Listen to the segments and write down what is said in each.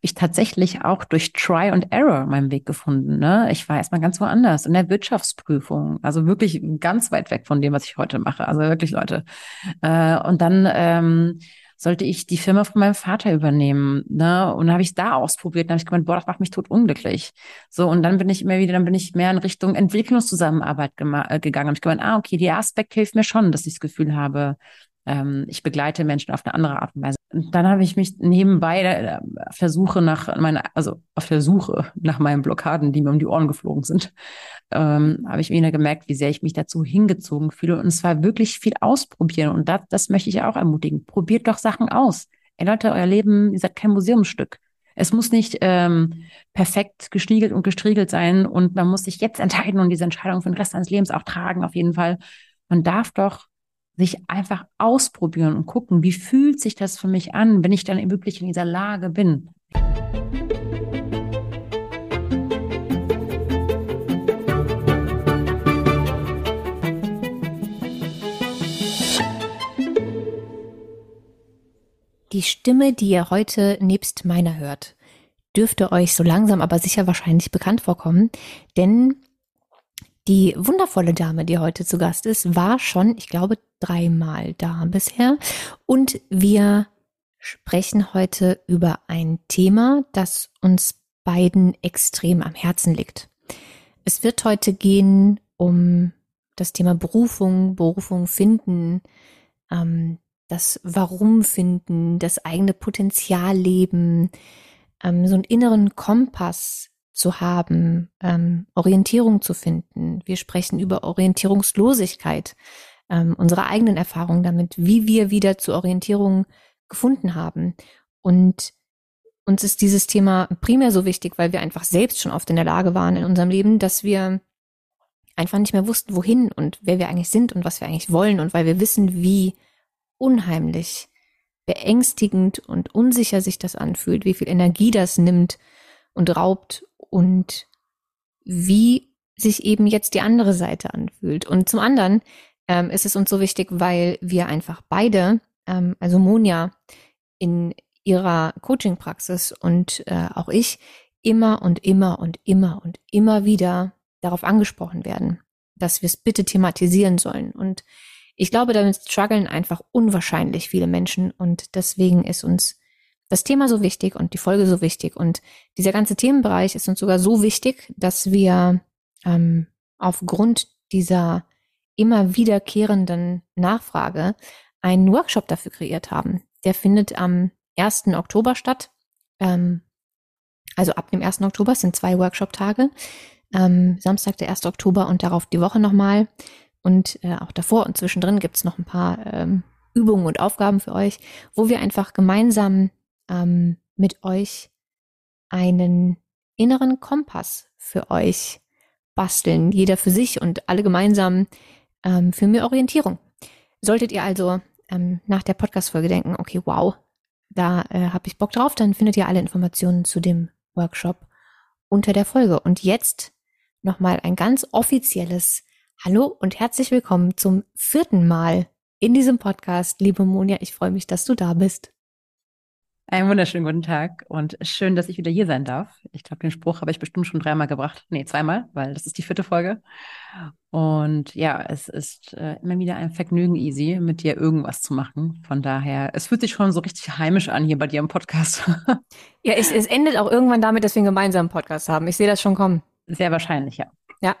ich tatsächlich auch durch Try and Error meinen Weg gefunden. Ne? Ich war erstmal ganz woanders in der Wirtschaftsprüfung, also wirklich ganz weit weg von dem, was ich heute mache. Also wirklich, Leute. Äh, und dann ähm, sollte ich die Firma von meinem Vater übernehmen. Ne? Und dann habe ich es da ausprobiert. Dann habe ich gemeint, boah, das macht mich tot unglücklich. So, und dann bin ich immer wieder, dann bin ich mehr in Richtung Entwicklungszusammenarbeit äh, gegangen. Habe ich gemeint, ah, okay, der Aspekt hilft mir schon, dass ich das Gefühl habe, ähm, ich begleite Menschen auf eine andere Art und Weise. Und dann habe ich mich nebenbei äh, auf der Suche nach meiner, also auf der Suche nach meinen Blockaden, die mir um die Ohren geflogen sind, ähm, habe ich wieder gemerkt, wie sehr ich mich dazu hingezogen fühle. Und es war wirklich viel ausprobieren. Und das, das möchte ich auch ermutigen. Probiert doch Sachen aus. Ey Leute, euer Leben, ihr seid kein Museumsstück. Es muss nicht ähm, perfekt gestiegelt und gestriegelt sein und man muss sich jetzt entscheiden und diese Entscheidung für den Rest seines Lebens auch tragen, auf jeden Fall. Man darf doch sich einfach ausprobieren und gucken, wie fühlt sich das für mich an, wenn ich dann wirklich in dieser Lage bin. Die Stimme, die ihr heute nebst meiner hört, dürfte euch so langsam aber sicher wahrscheinlich bekannt vorkommen, denn die wundervolle Dame, die heute zu Gast ist, war schon, ich glaube, dreimal da bisher. Und wir sprechen heute über ein Thema, das uns beiden extrem am Herzen liegt. Es wird heute gehen um das Thema Berufung, Berufung finden, ähm, das Warum finden, das eigene Potenzial leben, ähm, so einen inneren Kompass zu haben, ähm, Orientierung zu finden. Wir sprechen über Orientierungslosigkeit, ähm, unsere eigenen Erfahrungen damit, wie wir wieder zur Orientierung gefunden haben. Und uns ist dieses Thema primär so wichtig, weil wir einfach selbst schon oft in der Lage waren in unserem Leben, dass wir einfach nicht mehr wussten, wohin und wer wir eigentlich sind und was wir eigentlich wollen und weil wir wissen, wie unheimlich beängstigend und unsicher sich das anfühlt, wie viel Energie das nimmt und raubt und wie sich eben jetzt die andere Seite anfühlt. Und zum anderen ähm, ist es uns so wichtig, weil wir einfach beide, ähm, also Monja in ihrer Coaching-Praxis und äh, auch ich, immer und immer und immer und immer wieder darauf angesprochen werden, dass wir es bitte thematisieren sollen. Und ich glaube, damit strugglen einfach unwahrscheinlich viele Menschen und deswegen ist uns das Thema so wichtig und die Folge so wichtig und dieser ganze Themenbereich ist uns sogar so wichtig, dass wir ähm, aufgrund dieser immer wiederkehrenden Nachfrage einen Workshop dafür kreiert haben. Der findet am 1. Oktober statt. Ähm, also ab dem 1. Oktober sind zwei Workshop-Tage. Ähm, Samstag, der 1. Oktober und darauf die Woche nochmal. Und äh, auch davor und zwischendrin gibt's noch ein paar ähm, Übungen und Aufgaben für euch, wo wir einfach gemeinsam ähm, mit euch einen inneren Kompass für euch basteln, jeder für sich und alle gemeinsam ähm, für mehr Orientierung. Solltet ihr also ähm, nach der Podcast-Folge denken, okay, wow, da äh, habe ich Bock drauf, dann findet ihr alle Informationen zu dem Workshop unter der Folge. Und jetzt nochmal ein ganz offizielles Hallo und herzlich willkommen zum vierten Mal in diesem Podcast. Liebe Monja, ich freue mich, dass du da bist. Einen wunderschönen guten Tag und schön, dass ich wieder hier sein darf. Ich glaube, den Spruch habe ich bestimmt schon dreimal gebracht. Nee, zweimal, weil das ist die vierte Folge. Und ja, es ist äh, immer wieder ein Vergnügen, Easy, mit dir irgendwas zu machen. Von daher, es fühlt sich schon so richtig heimisch an hier bei dir im Podcast. ja, es, es endet auch irgendwann damit, dass wir einen gemeinsamen Podcast haben. Ich sehe das schon kommen. Sehr wahrscheinlich, ja. Ja.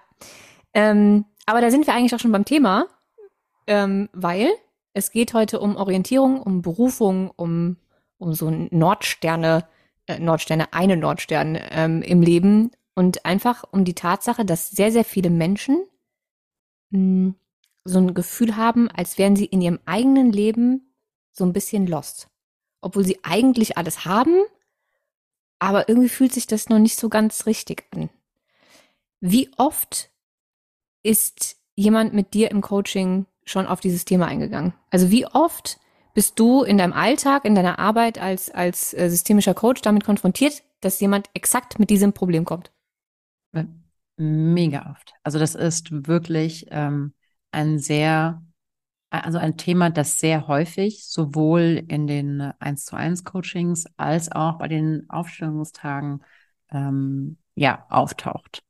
Ähm, aber da sind wir eigentlich auch schon beim Thema, ähm, weil es geht heute um Orientierung, um Berufung, um um so Nordsterne, äh, Nordsterne, eine Nordstern ähm, im Leben und einfach um die Tatsache, dass sehr, sehr viele Menschen mh, hm, so ein Gefühl haben, als wären sie in ihrem eigenen Leben so ein bisschen lost. Obwohl sie eigentlich alles haben, aber irgendwie fühlt sich das noch nicht so ganz richtig an. Wie oft ist jemand mit dir im Coaching schon auf dieses Thema eingegangen? Also wie oft bist du in deinem Alltag, in deiner Arbeit als, als äh, systemischer Coach damit konfrontiert, dass jemand exakt mit diesem Problem kommt? Mega oft. Also das ist wirklich ähm, ein sehr Also ein Thema, das sehr häufig sowohl in den 1 zu 1 Coachings als auch bei den Aufstellungstagen ähm, ja, auftaucht.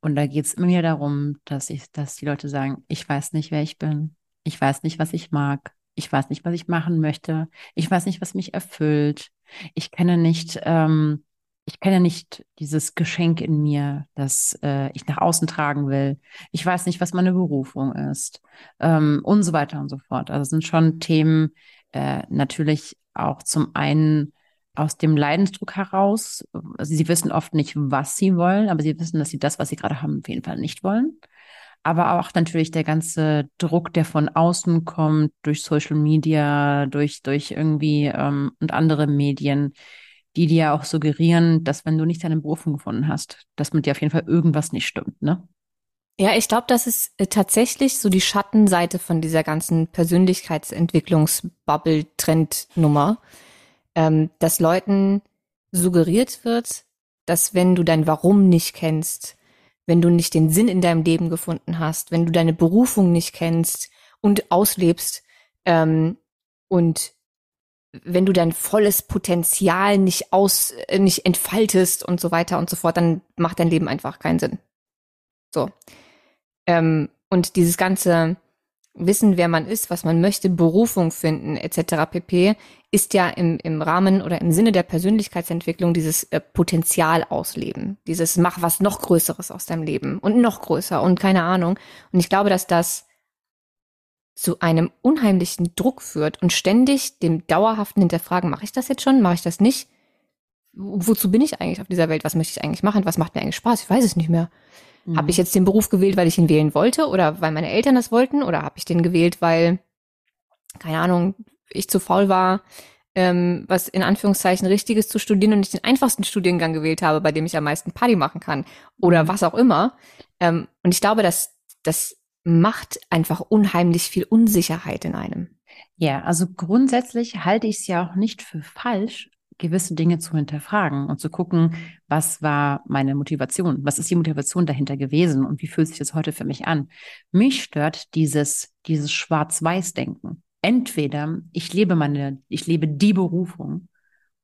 Und da geht es immer wieder darum, dass ich, dass die Leute sagen, ich weiß nicht, wer ich bin. Ich weiß nicht, was ich mag. Ich weiß nicht, was ich machen möchte. Ich weiß nicht, was mich erfüllt. Ich kenne nicht, ähm, ich kenne nicht dieses Geschenk in mir, das äh, ich nach außen tragen will. Ich weiß nicht, was meine Berufung ist ähm, und so weiter und so fort. Also sind schon Themen äh, natürlich auch zum einen aus dem Leidensdruck heraus. Also sie wissen oft nicht, was sie wollen, aber sie wissen, dass sie das, was sie gerade haben, auf jeden Fall nicht wollen. Aber auch natürlich der ganze Druck, der von außen kommt, durch Social Media, durch, durch irgendwie ähm, und andere Medien, die dir auch suggerieren, dass wenn du nicht deine Berufung gefunden hast, dass mit dir auf jeden Fall irgendwas nicht stimmt, ne? Ja, ich glaube, das ist äh, tatsächlich so die Schattenseite von dieser ganzen Persönlichkeitsentwicklungsbubble-Trend-Nummer, ähm, dass Leuten suggeriert wird, dass wenn du dein Warum nicht kennst, wenn du nicht den Sinn in deinem Leben gefunden hast, wenn du deine Berufung nicht kennst und auslebst ähm, und wenn du dein volles Potenzial nicht aus, äh, nicht entfaltest und so weiter und so fort, dann macht dein Leben einfach keinen Sinn. So. Ähm, und dieses ganze Wissen, wer man ist, was man möchte, Berufung finden, etc. pp, ist ja im, im Rahmen oder im Sinne der Persönlichkeitsentwicklung dieses äh, Potenzial ausleben. Dieses mach was noch Größeres aus deinem Leben und noch größer und keine Ahnung. Und ich glaube, dass das zu einem unheimlichen Druck führt und ständig dem dauerhaften Hinterfragen, mache ich das jetzt schon, mache ich das nicht? Wozu bin ich eigentlich auf dieser Welt? Was möchte ich eigentlich machen? Was macht mir eigentlich Spaß? Ich weiß es nicht mehr. Mhm. Habe ich jetzt den Beruf gewählt, weil ich ihn wählen wollte oder weil meine Eltern das wollten oder habe ich den gewählt, weil, keine Ahnung, ich zu faul war, ähm, was in Anführungszeichen Richtiges zu studieren und nicht den einfachsten Studiengang gewählt habe, bei dem ich am meisten Party machen kann oder mhm. was auch immer. Ähm, und ich glaube, dass das macht einfach unheimlich viel Unsicherheit in einem. Ja, also grundsätzlich halte ich es ja auch nicht für falsch, gewisse Dinge zu hinterfragen und zu gucken, was war meine Motivation? Was ist die Motivation dahinter gewesen und wie fühlt sich das heute für mich an? Mich stört dieses, dieses Schwarz-Weiß-Denken. Entweder ich lebe meine, ich lebe die Berufung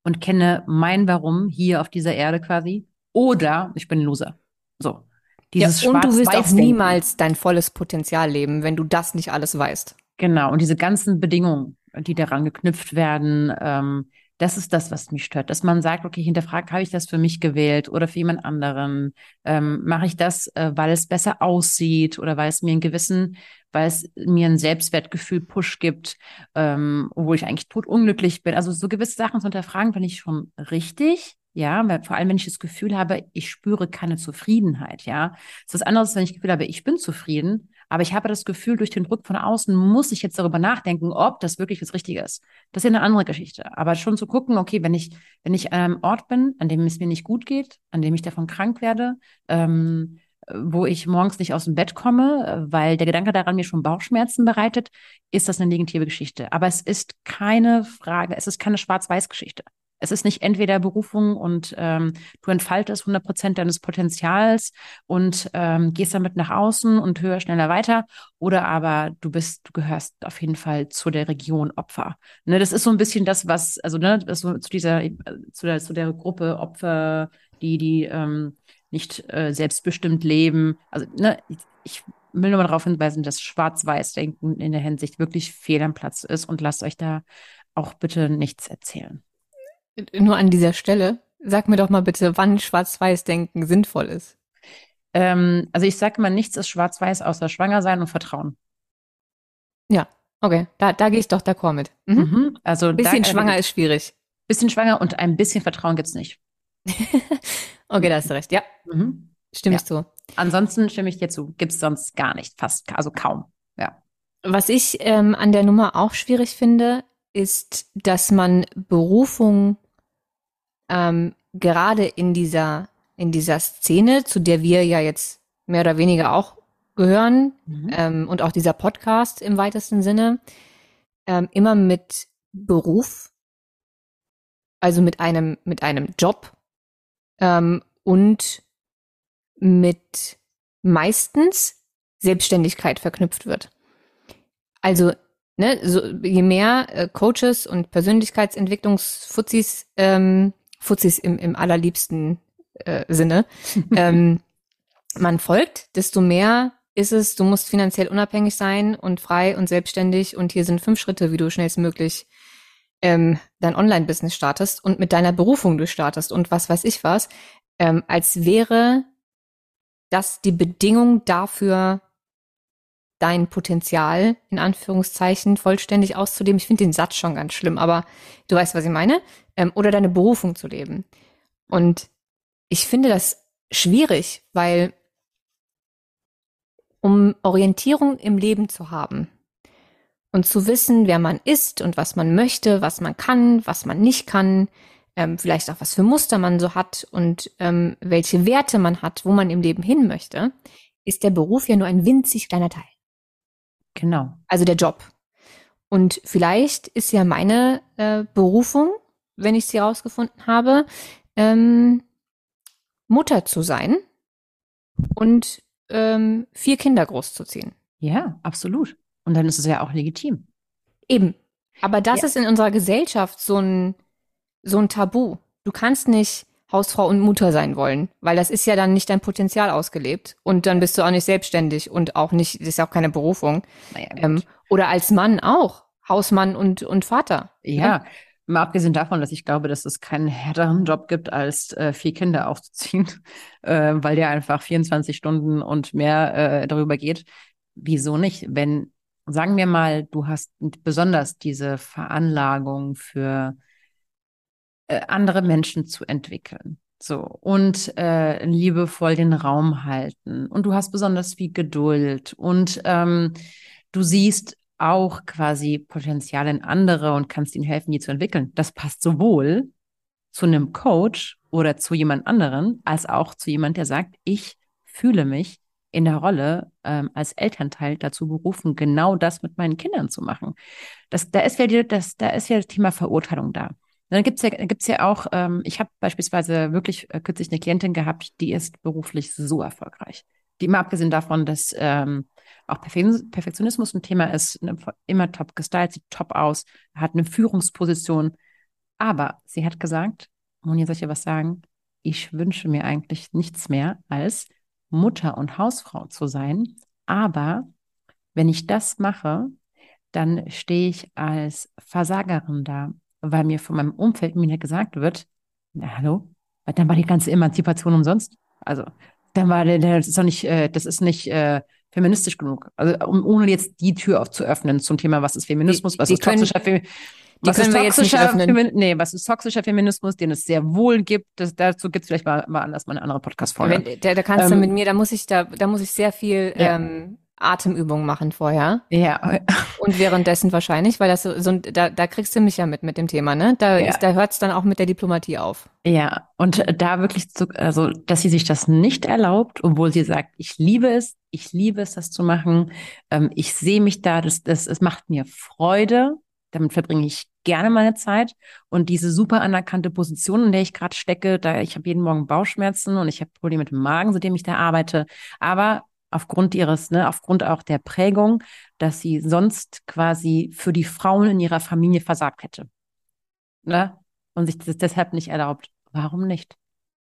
und kenne mein Warum hier auf dieser Erde quasi, oder ich bin ein Loser. So. Dieses ja, und du wirst auch niemals dein volles Potenzial leben, wenn du das nicht alles weißt. Genau. Und diese ganzen Bedingungen, die daran geknüpft werden, ähm, das ist das, was mich stört, dass man sagt, okay, hinterfragt, habe ich das für mich gewählt oder für jemand anderen? Ähm, mache ich das, äh, weil es besser aussieht oder weil es mir einen gewissen, weil es mir ein Selbstwertgefühl Push gibt, ähm, wo ich eigentlich totunglücklich bin. Also so gewisse Sachen zu hinterfragen, finde ich schon richtig. Ja, weil vor allem, wenn ich das Gefühl habe, ich spüre keine Zufriedenheit, ja. Es ist was anderes, wenn ich das Gefühl habe, ich bin zufrieden, aber ich habe das Gefühl, durch den Druck von außen muss ich jetzt darüber nachdenken, ob das wirklich das Richtige ist. Das ist ja eine andere Geschichte. Aber schon zu gucken, okay, wenn ich, wenn ich an einem Ort bin, an dem es mir nicht gut geht, an dem ich davon krank werde, ähm, wo ich morgens nicht aus dem Bett komme, weil der Gedanke daran mir schon Bauchschmerzen bereitet, ist das eine negative Geschichte. Aber es ist keine Frage, es ist keine Schwarz-Weiß-Geschichte. Es ist nicht entweder Berufung und ähm, du entfaltest 100 Prozent deines Potenzials und ähm, gehst damit nach außen und höher, schneller weiter, oder aber du bist, du gehörst auf jeden Fall zu der Region Opfer. Ne, das ist so ein bisschen das, was, also ne, das so zu dieser, zu der, zu der Gruppe Opfer, die, die ähm, nicht äh, selbstbestimmt leben. Also ne, ich, ich will nur mal darauf hinweisen, dass Schwarz-Weiß-Denken in der Hinsicht wirklich fehl am Platz ist und lasst euch da auch bitte nichts erzählen. Nur an dieser Stelle, sag mir doch mal bitte, wann Schwarz-Weiß-Denken sinnvoll ist. Ähm, also ich sage mal, nichts ist schwarz-weiß außer schwanger sein und Vertrauen. Ja, okay, da, da gehe ich doch d'accord mit. Mhm. Mhm, also bisschen da, schwanger ist schwierig. Bisschen schwanger und ein bisschen Vertrauen gibt's nicht. okay, da hast du recht, ja. Mhm. Stimmst ja. du. Ansonsten stimme ich dir zu. Gibt's sonst gar nicht, fast, also kaum. Ja. Was ich ähm, an der Nummer auch schwierig finde, ist, dass man Berufung ähm, gerade in dieser, in dieser Szene, zu der wir ja jetzt mehr oder weniger auch gehören mhm. ähm, und auch dieser Podcast im weitesten Sinne, ähm, immer mit Beruf, also mit einem, mit einem Job ähm, und mit meistens Selbstständigkeit verknüpft wird. Also ne, so, je mehr äh, Coaches und Persönlichkeitsentwicklungsfuzis, ähm, Fuzis im, im allerliebsten äh, Sinne, ähm, man folgt, desto mehr ist es, du musst finanziell unabhängig sein und frei und selbstständig. Und hier sind fünf Schritte, wie du schnellstmöglich ähm, dein Online-Business startest und mit deiner Berufung du startest. Und was weiß ich was, ähm, als wäre das die Bedingung dafür, dein Potenzial in Anführungszeichen vollständig auszuleben. Ich finde den Satz schon ganz schlimm, aber du weißt, was ich meine. Ähm, oder deine Berufung zu leben. Und ich finde das schwierig, weil um Orientierung im Leben zu haben und zu wissen, wer man ist und was man möchte, was man kann, was man nicht kann, ähm, vielleicht auch was für Muster man so hat und ähm, welche Werte man hat, wo man im Leben hin möchte, ist der Beruf ja nur ein winzig kleiner Teil. Genau. Also der Job. Und vielleicht ist ja meine äh, Berufung, wenn ich sie herausgefunden habe, ähm, Mutter zu sein und ähm, vier Kinder großzuziehen. Ja, absolut. Und dann ist es ja auch legitim. Eben. Aber das ja. ist in unserer Gesellschaft so ein, so ein Tabu. Du kannst nicht Hausfrau und Mutter sein wollen, weil das ist ja dann nicht dein Potenzial ausgelebt und dann bist du auch nicht selbstständig und auch nicht, das ist ja auch keine Berufung. Naja, ähm, oder als Mann auch, Hausmann und, und Vater. Ja, ne? mal abgesehen davon, dass ich glaube, dass es keinen härteren Job gibt, als äh, vier Kinder aufzuziehen, äh, weil der einfach 24 Stunden und mehr äh, darüber geht. Wieso nicht? Wenn, sagen wir mal, du hast besonders diese Veranlagung für äh, andere Menschen zu entwickeln. So, und äh, liebevoll den Raum halten. Und du hast besonders viel Geduld und ähm, du siehst auch quasi Potenzial in andere und kannst ihnen helfen, die zu entwickeln. Das passt sowohl zu einem Coach oder zu jemand anderen, als auch zu jemand, der sagt, ich fühle mich in der Rolle ähm, als Elternteil dazu berufen, genau das mit meinen Kindern zu machen. Das, da ist ja das, da ist ja das Thema Verurteilung da. Dann gibt's ja, gibt's ja auch, ähm, ich habe beispielsweise wirklich äh, kürzlich eine Klientin gehabt, die ist beruflich so erfolgreich. Die mal abgesehen davon, dass ähm, auch Perfektionismus ein Thema ist, ne, immer top gestylt, sieht top aus, hat eine Führungsposition. Aber sie hat gesagt, Monja, soll ich dir was sagen? Ich wünsche mir eigentlich nichts mehr als Mutter und Hausfrau zu sein. Aber wenn ich das mache, dann stehe ich als Versagerin da weil mir von meinem Umfeld mir gesagt wird, na hallo, dann war die ganze Emanzipation umsonst. Also dann war der, das ist doch nicht, äh, das ist nicht äh, feministisch genug. Also um, ohne jetzt die Tür aufzuöffnen zum Thema, was ist Feminismus, was die ist können, toxischer Feminismus. Was ist toxischer Femin nee, was ist toxischer Feminismus, den es sehr wohl gibt. Das, dazu gibt es vielleicht mal, mal anders mal eine andere Podcast-Folge. Da, da kannst ähm, du mit mir, da muss ich da, da muss ich sehr viel ja. ähm, Atemübungen machen vorher. Ja. Und währenddessen wahrscheinlich, weil das so, so da, da kriegst du mich ja mit mit dem Thema, ne? Da, ja. da hört es dann auch mit der Diplomatie auf. Ja, und da wirklich zu, also, dass sie sich das nicht erlaubt, obwohl sie sagt, ich liebe es, ich liebe es, das zu machen. Ähm, ich sehe mich da, das, das, es macht mir Freude. Damit verbringe ich gerne meine Zeit. Und diese super anerkannte Position, in der ich gerade stecke, da ich habe jeden Morgen Bauchschmerzen und ich habe Probleme mit dem Magen, seitdem ich da arbeite. Aber aufgrund ihres, ne, aufgrund auch der Prägung, dass sie sonst quasi für die Frauen in ihrer Familie versagt hätte. Ne? Und sich das deshalb nicht erlaubt. Warum nicht?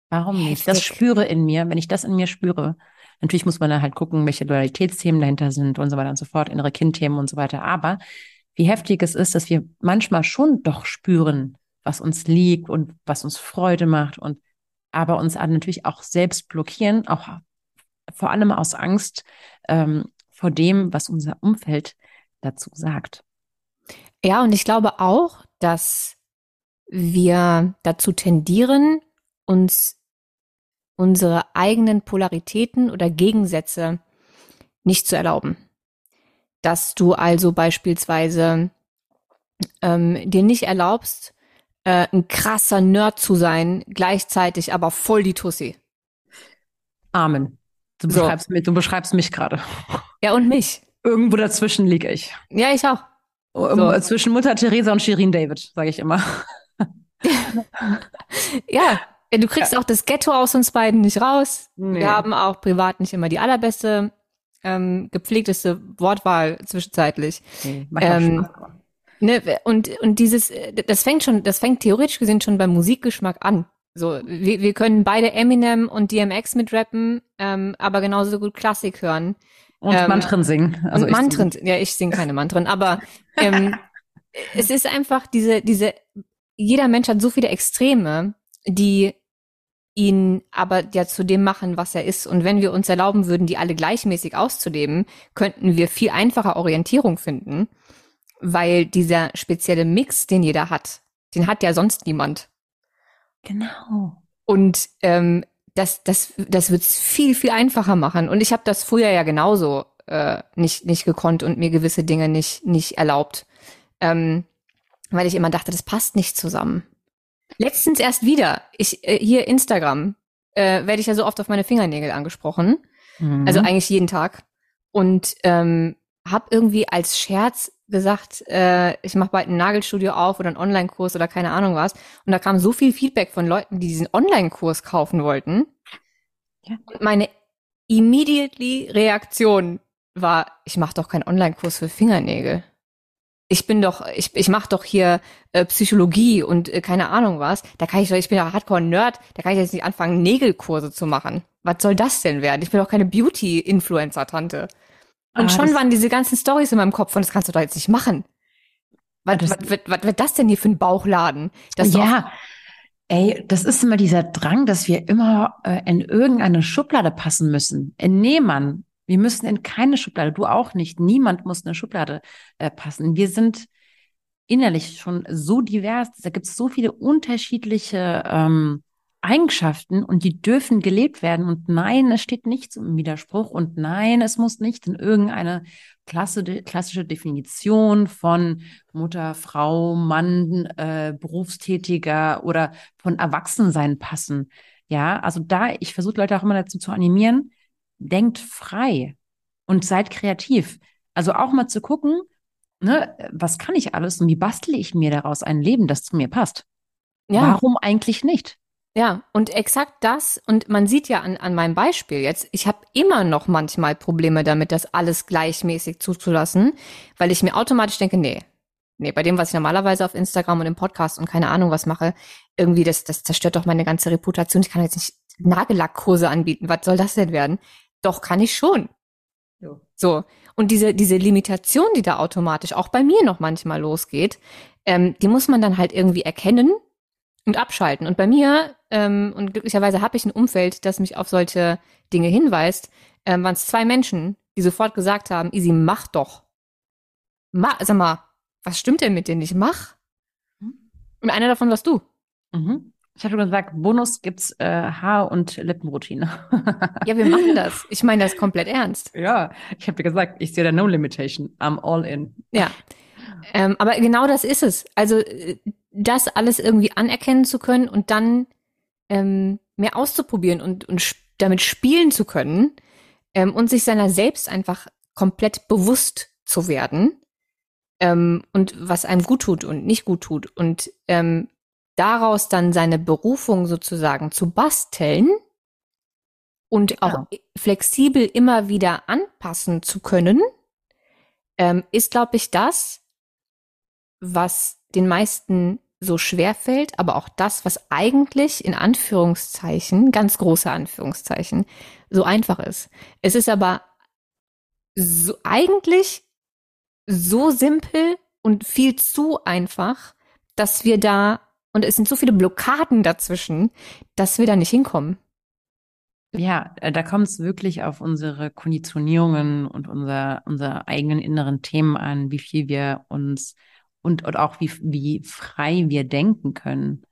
Warum nicht? Das spüre in mir, wenn ich das in mir spüre. Natürlich muss man dann halt gucken, welche Loyalitätsthemen dahinter sind und so weiter und so fort, innere Kindthemen und so weiter. Aber wie heftig es ist, dass wir manchmal schon doch spüren, was uns liegt und was uns Freude macht und aber uns natürlich auch selbst blockieren, auch vor allem aus Angst ähm, vor dem, was unser Umfeld dazu sagt. Ja, und ich glaube auch, dass wir dazu tendieren, uns unsere eigenen Polaritäten oder Gegensätze nicht zu erlauben. Dass du also beispielsweise ähm, dir nicht erlaubst, äh, ein krasser Nerd zu sein, gleichzeitig aber voll die Tussi. Amen. Du beschreibst, so. mich, du beschreibst mich gerade. Ja, und mich. Irgendwo dazwischen liege ich. Ja, ich auch. So. Zwischen Mutter Teresa und Shirin David, sage ich immer. ja, du kriegst ja. auch das Ghetto aus uns beiden nicht raus. Nee. Wir haben auch privat nicht immer die allerbeste ähm, gepflegteste Wortwahl zwischenzeitlich. Nee, Ähm. Ne, und, und dieses, das fängt schon, das fängt theoretisch gesehen schon beim Musikgeschmack an. So, wir, wir können beide Eminem und DMX mitrappen, ähm, aber genauso gut Klassik hören. Und ähm, Mantren singen. Also und Mantren, ja, ich singe keine Mantren, aber ähm, es ist einfach diese, diese, jeder Mensch hat so viele Extreme, die ihn aber ja zu dem machen, was er ist. Und wenn wir uns erlauben würden, die alle gleichmäßig auszuleben, könnten wir viel einfacher Orientierung finden, weil dieser spezielle Mix, den jeder hat, den hat ja sonst niemand. Genau. Und ähm, das, das, das wird's viel, viel einfacher machen. Und ich habe das früher ja genauso äh, nicht, nicht gekonnt und mir gewisse Dinge nicht, nicht erlaubt. Ähm, weil ich immer dachte, das passt nicht zusammen. Letztens erst wieder, ich äh, hier Instagram, äh, werde ich ja so oft auf meine Fingernägel angesprochen. Mhm. Also eigentlich jeden Tag. Und ähm, habe irgendwie als Scherz gesagt, äh, ich mache bald ein Nagelstudio auf oder einen Online-Kurs oder keine Ahnung was. Und da kam so viel Feedback von Leuten, die diesen Online-Kurs kaufen wollten. Ja. Und meine immediately Reaktion war, ich mache doch keinen Online-Kurs für Fingernägel. Ich bin doch, ich, ich mache doch hier äh, Psychologie und äh, keine Ahnung was. Da kann ich doch, ich bin ja Hardcore-Nerd, da kann ich jetzt nicht anfangen, Nägelkurse zu machen. Was soll das denn werden? Ich bin doch keine Beauty-Influencer-Tante. Und Ah, schon waren diese ganzen Stories in meinem Kopf und das kannst du doch jetzt nicht machen. Was, Das- was, was, wird das denn hier für ein Bauchladen? Ja, ey, das ist immer dieser Drang, dass wir immer äh, in irgendeine Schublade passen müssen. In Nehmann. Wir müssen in keine Schublade, du auch nicht. Niemand muss in eine Schublade äh, passen. Wir sind innerlich schon so divers. Da gibt es so viele unterschiedliche ähm, Eigenschaften und die dürfen gelebt werden. Und nein, es steht nichts im Widerspruch. Und nein, es muss nicht in irgendeine klasse, klassische Definition von Mutter, Frau, Mann, äh, Berufstätiger oder von Erwachsensein passen. Ja, also da, ich versuche Leute auch immer dazu zu animieren, denkt frei und seid kreativ. Also auch mal zu gucken, ne, was kann ich alles und wie bastle ich mir daraus ein Leben, das zu mir passt? ja. Warum eigentlich nicht? Ja, und exakt das, und man sieht ja an, an meinem Beispiel jetzt, ich habe immer noch manchmal Probleme damit, das alles gleichmäßig zuzulassen, weil ich mir automatisch denke, nee, nee, bei dem, was ich normalerweise auf Instagram und im Podcast und keine Ahnung was mache, irgendwie, das, das zerstört doch meine ganze Reputation. Ich kann jetzt nicht Nagellackkurse anbieten. Was soll das denn werden? Doch, kann ich schon. So. So. Und diese, diese Limitation, die da automatisch auch bei mir noch manchmal losgeht, ähm, die muss man dann halt irgendwie erkennen und abschalten. Und bei mir, ähm, und glücklicherweise habe ich ein Umfeld, das mich auf solche Dinge hinweist, ähm, waren es zwei Menschen, die sofort gesagt haben, Easy, mach doch. Ma sag mal, was stimmt denn mit dir nicht? Mach. Und einer davon warst du. Mhm. Ich hatte gesagt, Bonus gibt's äh, Haar- und Lippenroutine. Ja, wir machen das. Ich meine das komplett ernst. ja, ich habe dir gesagt, ich sehe da no limitation. I'm all in. Ja. Ähm, aber genau das ist es. Also äh, das alles irgendwie anerkennen zu können und dann ähm, mehr auszuprobieren und, und sp damit spielen zu können ähm, und sich seiner selbst einfach komplett bewusst zu werden ähm, und was einem gut tut und nicht gut tut und ähm, daraus dann seine Berufung sozusagen zu basteln und auch flexibel immer wieder anpassen zu können, ähm, ist, glaube ich, das, was den meisten so schwer fällt, aber auch das, was eigentlich in Anführungszeichen, ganz große Anführungszeichen, so einfach ist. Es ist aber so eigentlich so simpel und viel zu einfach, dass wir da, und es sind so viele Blockaden dazwischen, dass wir da nicht hinkommen. Ja, äh, da kommt es wirklich auf unsere Konditionierungen und unser, unsere eigenen inneren Themen an, wie viel wir uns und, und auch wie, wie frei wir denken können,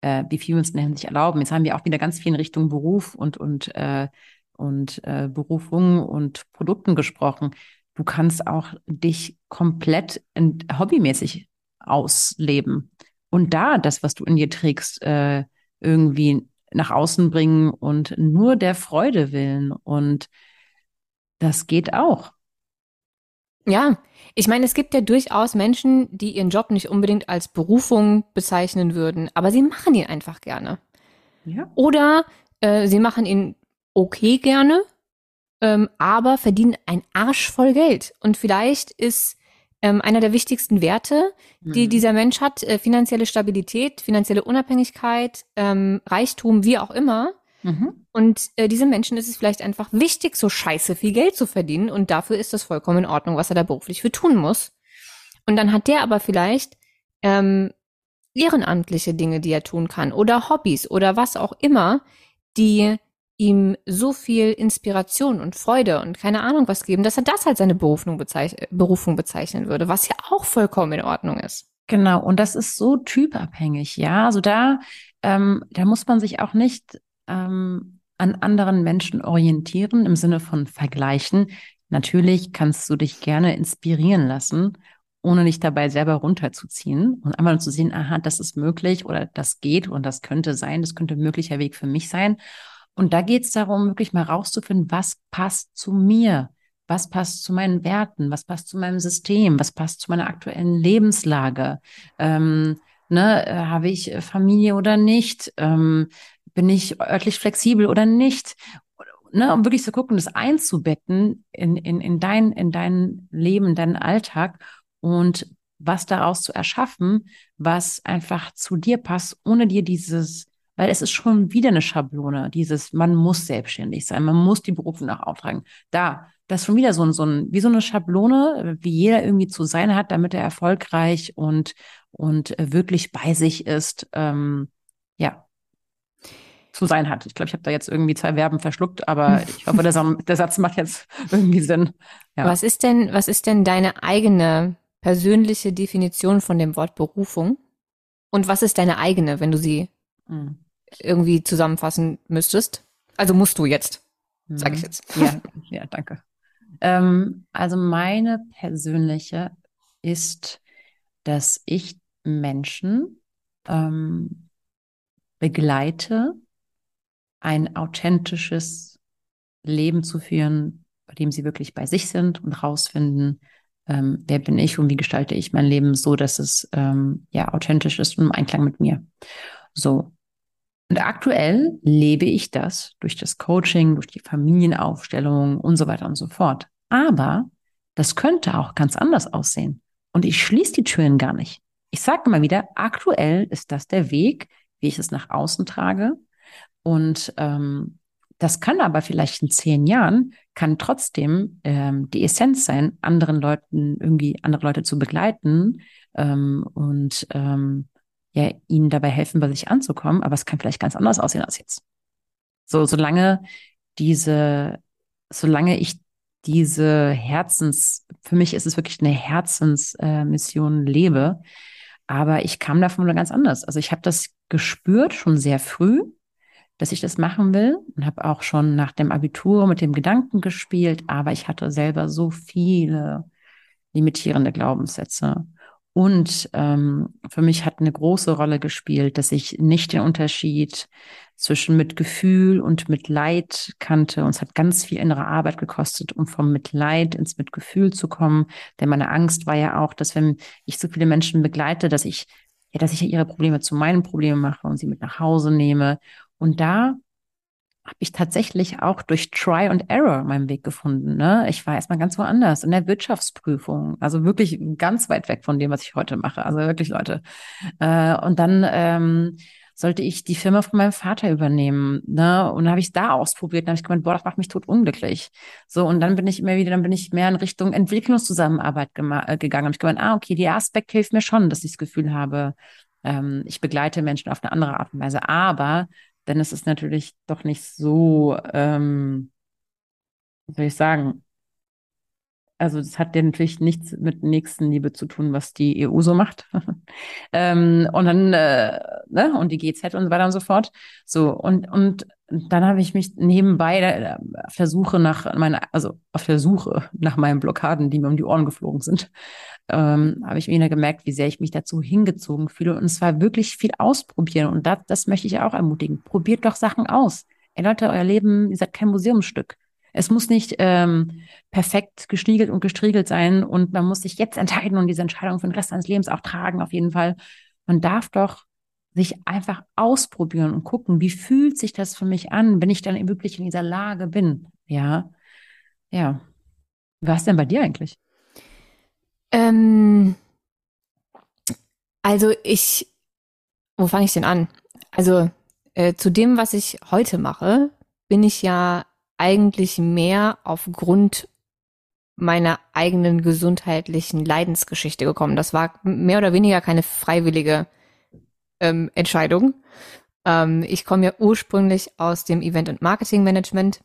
äh, wie viel wir uns in erlauben. Jetzt haben wir auch wieder ganz viel in Richtung Beruf und, und, äh, und äh, Berufung und Produkten gesprochen. Du kannst auch dich komplett hobbymäßig ausleben und da das, was du in dir trägst, äh, irgendwie nach außen bringen und nur der Freude willen. Und das geht auch. Ja, ich meine, es gibt ja durchaus Menschen, die ihren Job nicht unbedingt als Berufung bezeichnen würden, aber sie machen ihn einfach gerne. Ja. Oder äh, sie machen ihn okay gerne, ähm, aber verdienen ein Arsch voll Geld. Und vielleicht ist ähm, einer der wichtigsten Werte, die Mhm. dieser Mensch hat, äh, finanzielle Stabilität, finanzielle Unabhängigkeit, ähm, Reichtum, wie auch immer. Mhm. Und äh, diesem Menschen ist es vielleicht einfach wichtig, so scheiße viel Geld zu verdienen. Und dafür ist das vollkommen in Ordnung, was er da beruflich für tun muss. Und dann hat der aber vielleicht ähm, ehrenamtliche Dinge, die er tun kann, oder Hobbys oder was auch immer, die ihm so viel Inspiration und Freude und keine Ahnung was geben, dass er das als seine Berufung, bezeich Berufung bezeichnen würde, was ja auch vollkommen in Ordnung ist. Genau, und das ist so typabhängig, ja. Also da, ähm, da muss man sich auch nicht ähm, an anderen Menschen orientieren im Sinne von vergleichen. Natürlich kannst du dich gerne inspirieren lassen, ohne dich dabei selber runterzuziehen und einmal zu sehen, aha, das ist möglich oder das geht und das könnte sein, das könnte ein möglicher Weg für mich sein. Und da geht es darum, wirklich mal rauszufinden, was passt zu mir, was passt zu meinen Werten, was passt zu meinem System, was passt zu meiner aktuellen Lebenslage. Ähm, ne, äh, habe ich Familie oder nicht? Ähm, bin ich örtlich flexibel oder nicht? Ne, um wirklich zu gucken, das einzubetten in, in, in, dein, in dein Leben, in deinen Alltag und was daraus zu erschaffen, was einfach zu dir passt, ohne dir dieses weil es ist schon wieder eine Schablone, dieses, man muss selbstständig sein, man muss die Berufe nach auftragen. Da, das ist schon wieder so ein, so ein, wie so eine Schablone, wie jeder irgendwie zu sein hat, damit er erfolgreich und, und wirklich bei sich ist, ähm, zu sein hat. Ich glaube, ich habe da jetzt irgendwie zwei Verben verschluckt, aber ich hoffe, der, Sam- der Satz macht jetzt irgendwie Sinn. Ja. Was ist denn, was ist denn deine eigene persönliche Definition von dem Wort Berufung? Und was ist deine eigene, wenn du sie Mhm. irgendwie zusammenfassen müsstest? Also musst du jetzt, sage ich Mhm. jetzt. Ja, ja, danke. Ähm, also meine persönliche ist, dass ich Menschen ähm, begleite, ein authentisches Leben zu führen, bei dem sie wirklich bei sich sind und rausfinden, ähm, wer bin ich und wie gestalte ich mein Leben so, dass es ähm, ja authentisch ist und im Einklang mit mir. So. Und aktuell lebe ich das durch das Coaching, durch die Familienaufstellung und so weiter und so fort. Aber das könnte auch ganz anders aussehen. Und ich schließe die Türen gar nicht. Ich sage immer wieder, aktuell ist das der Weg, wie ich es nach außen trage. Und ähm, das kann aber vielleicht in zehn Jahren, kann trotzdem ähm, die Essenz sein, anderen Leuten irgendwie andere Leute zu begleiten ähm, und ähm, ja, ihnen dabei helfen, bei sich anzukommen, aber es kann vielleicht ganz anders aussehen als jetzt. So, solange diese, solange ich diese Herzens, für mich ist es wirklich eine Herzensmission äh, lebe, aber ich kam davon ganz anders. Also ich habe das gespürt schon sehr früh, dass ich das machen will und habe auch schon nach dem Abitur mit dem Gedanken gespielt, aber ich hatte selber so viele limitierende Glaubenssätze. Und ähm, für mich hat eine große Rolle gespielt, dass ich nicht den Unterschied zwischen Mitgefühl und Mitleid kannte. Und es hat ganz viel innere Arbeit gekostet, um vom Mitleid ins Mitgefühl zu kommen. Denn meine Angst war ja auch, dass wenn ich so viele Menschen begleite, dass ich ja, dass ich ja ihre Probleme zu meinen Problemen mache und sie mit nach Hause nehme. Und da habe ich tatsächlich auch durch Try and Error meinen Weg gefunden. Ne? Ich war erstmal ganz woanders in der Wirtschaftsprüfung, also wirklich ganz weit weg von dem, was ich heute mache. Also wirklich, Leute. Äh, und dann ähm, sollte ich die Firma von meinem Vater übernehmen. Ne? Und dann habe ich da ausprobiert. Dann habe ich gemeint, boah, das macht mich tot unglücklich. So, und dann bin ich immer wieder, dann bin ich mehr in Richtung Entwicklungszusammenarbeit äh, gegangen. Habe ich gemeint, ah, okay, der Aspekt hilft mir schon, dass ich das Gefühl habe, ähm, ich begleite Menschen auf eine andere Art und Weise. Aber ist es natürlich doch nicht so, ähm, wie soll ich sagen, also das hat ja natürlich nichts mit Nächstenliebe zu tun, was die EU so macht. ähm, und dann, äh, ne, und die GZ und so weiter und so fort. So, und, und dann habe ich mich nebenbei äh, auf der Suche nach meiner, also auf der Suche nach meinen Blockaden, die mir um die Ohren geflogen sind, ähm, habe ich wieder gemerkt, wie sehr ich mich dazu hingezogen fühle. Und es war wirklich viel ausprobieren. Und das, das möchte ich auch ermutigen. Probiert doch Sachen aus. Ey Leute, euer Leben, ihr seid kein Museumsstück. Es muss nicht ähm, perfekt gestiegelt und gestriegelt sein und man muss sich jetzt entscheiden und diese Entscheidung für den Rest seines Lebens auch tragen, auf jeden Fall. Man darf doch sich einfach ausprobieren und gucken, wie fühlt sich das für mich an, wenn ich dann wirklich in dieser Lage bin, ja. Ja. Was denn bei dir eigentlich? Ähm, also ich, wo fange ich denn an? Also äh, zu dem, was ich heute mache, bin ich ja eigentlich mehr aufgrund meiner eigenen gesundheitlichen Leidensgeschichte gekommen. Das war mehr oder weniger keine freiwillige ähm, Entscheidung. Ähm, ich komme ja ursprünglich aus dem Event- und Marketing-Management,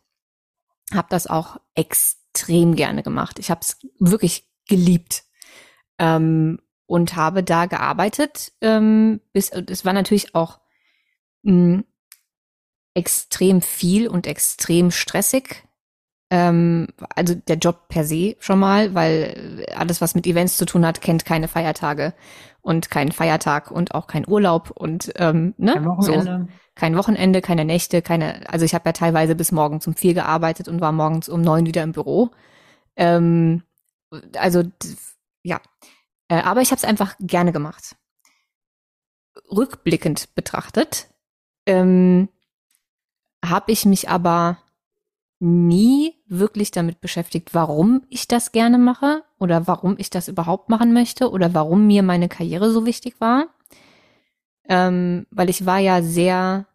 habe das auch extrem gerne gemacht. Ich habe es wirklich geliebt ähm, und habe da gearbeitet. Ähm, bis es war natürlich auch mh, hm, extrem viel und extrem stressig. Ähm, also der Job per se schon mal, weil alles, was mit Events zu tun hat, kennt keine Feiertage und keinen Feiertag und auch kein Urlaub und ähm, ne? Kein Wochenende. So, kein Wochenende, keine Nächte, keine, also ich habe ja teilweise bis morgens um vier gearbeitet und war morgens um neun wieder im Büro. Ähm, also ja, äh, aber ich habe es einfach gerne gemacht. Rückblickend betrachtet ähm, habe ich mich aber nie wirklich damit beschäftigt, warum ich das gerne mache oder warum ich das überhaupt machen möchte oder warum mir meine Karriere so wichtig war. Ähm, weil ich war ja sehr,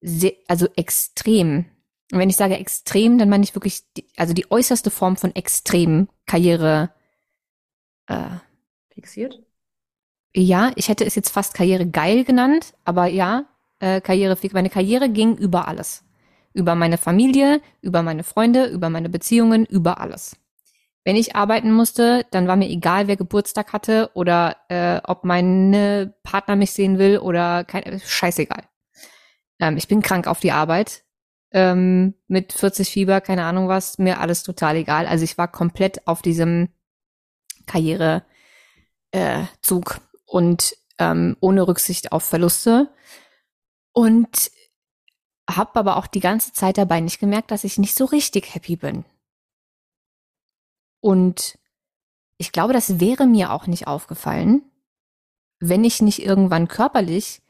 sehr, also extrem. Und wenn ich sage extrem, dann meine ich wirklich, die, also die äußerste Form von extrem Karriere äh, fixiert. Ja, ich hätte es jetzt fast Karriere geil genannt, aber ja, äh, Karriere, meine Karriere ging über alles. Über meine Familie, über meine Freunde, über meine Beziehungen, über alles. Wenn ich arbeiten musste, dann war mir egal, wer Geburtstag hatte oder äh, ob mein Partner mich sehen will oder kein, scheißegal. Ähm, ich bin krank auf die Arbeit. Ähm, mit 40 Fieber, keine Ahnung was, mir alles total egal. Also ich war komplett auf diesem Karrierezug äh, und ähm, ohne Rücksicht auf Verluste. Und habe aber auch die ganze Zeit dabei nicht gemerkt, dass ich nicht so richtig happy bin. Und ich glaube, das wäre mir auch nicht aufgefallen, wenn ich nicht irgendwann körperlich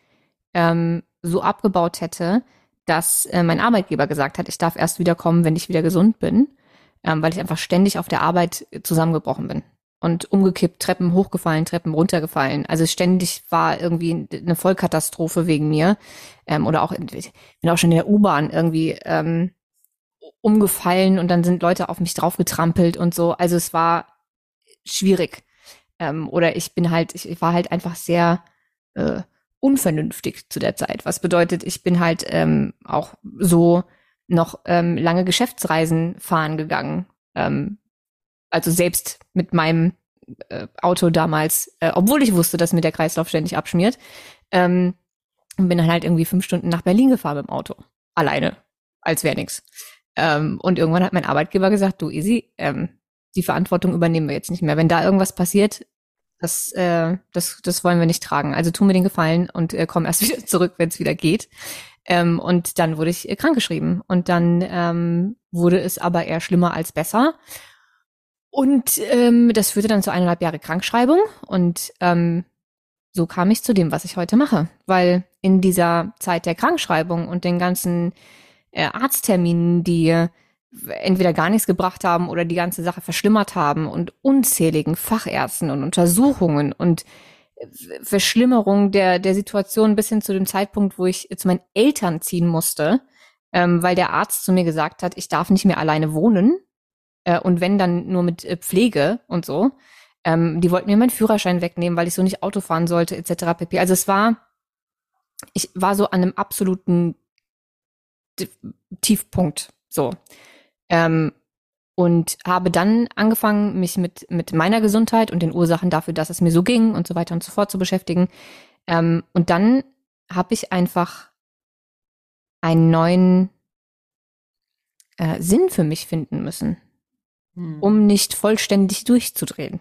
ähm, so abgebaut hätte, dass äh, mein Arbeitgeber gesagt hat, ich darf erst wiederkommen, wenn ich wieder gesund bin, ähm, weil ich einfach ständig auf der Arbeit zusammengebrochen bin und umgekippt, Treppen hochgefallen, Treppen runtergefallen. Also ständig war irgendwie eine Vollkatastrophe wegen mir. Ähm, oder auch, ich bin auch schon in der U-Bahn irgendwie ähm, umgefallen und dann sind Leute auf mich draufgetrampelt und so. Also es war schwierig. Ähm, oder ich bin halt, ich, ich war halt einfach sehr äh, unvernünftig zu der Zeit. Was bedeutet, ich bin halt ähm, auch so noch ähm, lange Geschäftsreisen fahren gegangen. Ähm, also selbst mit meinem äh, Auto damals, äh, obwohl ich wusste, dass mir der Kreislauf ständig abschmiert, ähm, bin dann halt irgendwie fünf Stunden nach Berlin gefahren dem Auto. Alleine. Als wäre nix. Ähm, und irgendwann hat mein Arbeitgeber gesagt, du Easy, ähm, die Verantwortung übernehmen wir jetzt nicht mehr. Wenn da irgendwas passiert, das, äh, das, das wollen wir nicht tragen. Also tu mir den Gefallen und äh, komm erst wieder zurück, wenn es wieder geht. Ähm, und dann wurde ich äh, krankgeschrieben. Und dann ähm, wurde es aber eher schlimmer als besser. Und ähm, das führte dann zu eineinhalb Jahre Krankschreibung und ähm, so kam ich zu dem, was ich heute mache. Weil in dieser Zeit der Krankschreibung und den ganzen äh, Arztterminen, die entweder gar nichts gebracht haben oder die ganze Sache verschlimmert haben und unzähligen Fachärzten und Untersuchungen und äh, Verschlimmerung der, der Situation bis hin zu dem Zeitpunkt, wo ich zu meinen Eltern ziehen musste, ähm, weil der Arzt zu mir gesagt hat, ich darf nicht mehr alleine wohnen, äh, und wenn dann nur mit äh, Pflege und so. Ähm, die wollten mir meinen Führerschein wegnehmen, weil ich so nicht Auto fahren sollte, etc. pp. Also es war, ich war so an einem absoluten Tiefpunkt. So. Ähm, und habe dann angefangen, mich mit, mit meiner Gesundheit und den Ursachen dafür, dass es mir so ging und so weiter und so fort zu beschäftigen. Ähm, und dann habe ich einfach einen neuen äh, Sinn für mich finden müssen hm. um nicht vollständig durchzudrehen.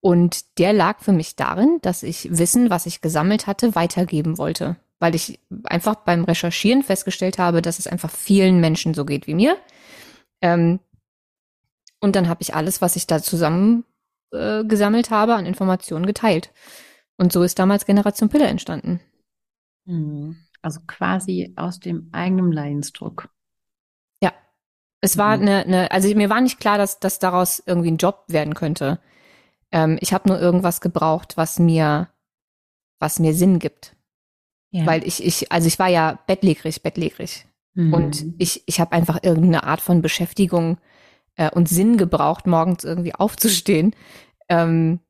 Und der lag für mich darin, dass ich Wissen, was ich gesammelt hatte, weitergeben wollte. Weil ich einfach beim Recherchieren festgestellt habe, dass es einfach vielen Menschen so geht wie mir. Ähm, und dann habe ich alles, was ich da zusammen äh, gesammelt habe, an Informationen geteilt. Und so ist damals Generation Pille entstanden. Hm. Also quasi aus dem eigenen Leidensdruck. Es war Mhm. eine, eine, also mir war nicht klar, dass das daraus irgendwie ein Job werden könnte. Ähm, ich habe nur irgendwas gebraucht, was mir, was mir Sinn gibt. Ja. Weil ich, ich, also ich war ja bettlägerig, bettlägerig. Mhm. Und ich, ich habe einfach irgendeine Art von Beschäftigung äh, und Sinn gebraucht, morgens irgendwie aufzustehen. Ähm,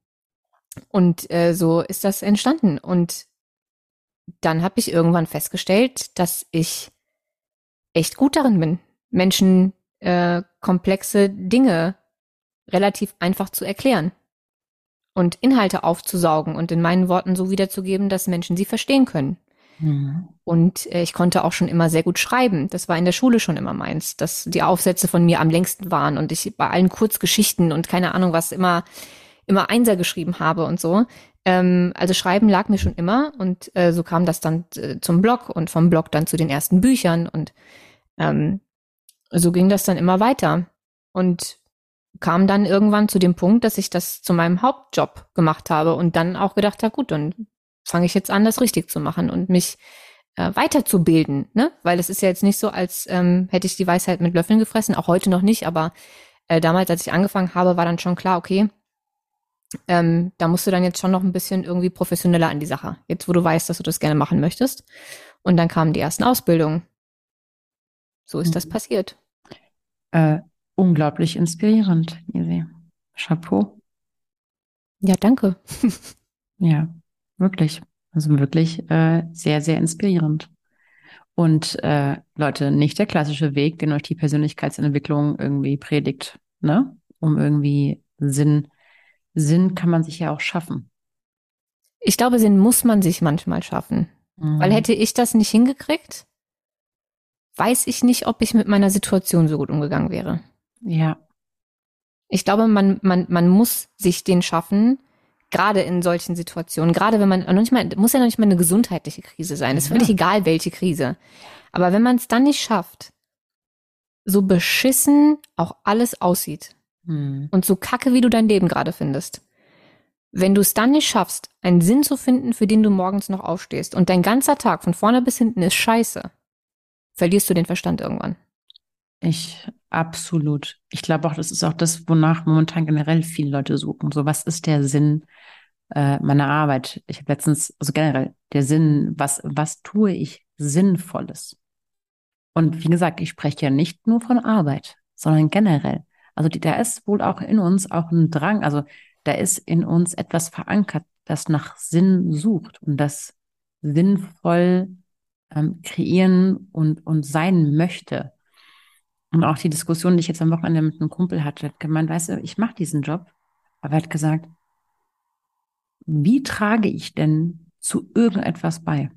und äh, so ist das entstanden. Und dann habe ich irgendwann festgestellt, dass ich echt gut darin bin, Menschen äh, komplexe Dinge relativ einfach zu erklären und Inhalte aufzusaugen und in meinen Worten so wiederzugeben, dass Menschen sie verstehen können. Mhm. Und äh, ich konnte auch schon immer sehr gut schreiben. Das war in der Schule schon immer meins, dass die Aufsätze von mir am längsten waren und ich bei allen Kurzgeschichten und keine Ahnung was immer immer Einser geschrieben habe und so. Ähm, also Schreiben lag mir schon immer und äh, so kam das dann äh, zum Blog und vom Blog dann zu den ersten Büchern und ähm, so ging das dann immer weiter und kam dann irgendwann zu dem Punkt, dass ich das zu meinem Hauptjob gemacht habe und dann auch gedacht habe, gut, dann fange ich jetzt an, das richtig zu machen und mich äh, weiterzubilden, ne? Weil es ist ja jetzt nicht so, als ähm, hätte ich die Weisheit mit Löffeln gefressen, auch heute noch nicht, aber äh, damals, als ich angefangen habe, war dann schon klar, okay, ähm, da musst du dann jetzt schon noch ein bisschen irgendwie professioneller an die Sache. Jetzt, wo du weißt, dass du das gerne machen möchtest. Und dann kamen die ersten Ausbildungen. So ist das Mhm. passiert. Äh, unglaublich inspirierend, Isi. Chapeau. Ja, danke. Ja, wirklich. Also wirklich äh, sehr, sehr inspirierend. Und äh, Leute, nicht der klassische Weg, den euch die Persönlichkeitsentwicklung irgendwie predigt, ne? Um irgendwie Sinn. Sinn kann man sich ja auch schaffen. Ich glaube, Sinn muss man sich manchmal schaffen. Weil Mhm. hätte ich das nicht hingekriegt, weiß ich nicht, ob ich mit meiner Situation so gut umgegangen wäre. Ja. Ich glaube, man, man, man muss sich den schaffen, gerade in solchen Situationen, gerade wenn man, noch nicht mal, muss ja noch nicht mal eine gesundheitliche Krise sein, ist Ja. völlig egal, welche Krise. Aber wenn man es dann nicht schafft, so beschissen auch alles aussieht Hm. und so kacke, wie du dein Leben gerade findest, wenn du es dann nicht schaffst, einen Sinn zu finden, für den du morgens noch aufstehst und dein ganzer Tag von vorne bis hinten ist scheiße, verlierst du den Verstand irgendwann. Ich absolut. Ich glaube auch, das ist auch das, wonach momentan generell viele Leute suchen. So, was ist der Sinn äh, meiner Arbeit? Ich habe letztens, also generell, der Sinn, was, was tue ich Sinnvolles? Und wie gesagt, ich spreche ja nicht nur von Arbeit, sondern generell. Also die, da ist wohl auch in uns auch ein Drang, also da ist in uns etwas verankert, das nach Sinn sucht und das sinnvoll ähm, kreieren und, und sein möchte. Und auch die Diskussion, die ich jetzt am Wochenende mit einem Kumpel hatte, hat gemeint, weißt du, ich mache diesen Job, aber er hat gesagt, wie trage ich denn zu irgendetwas bei?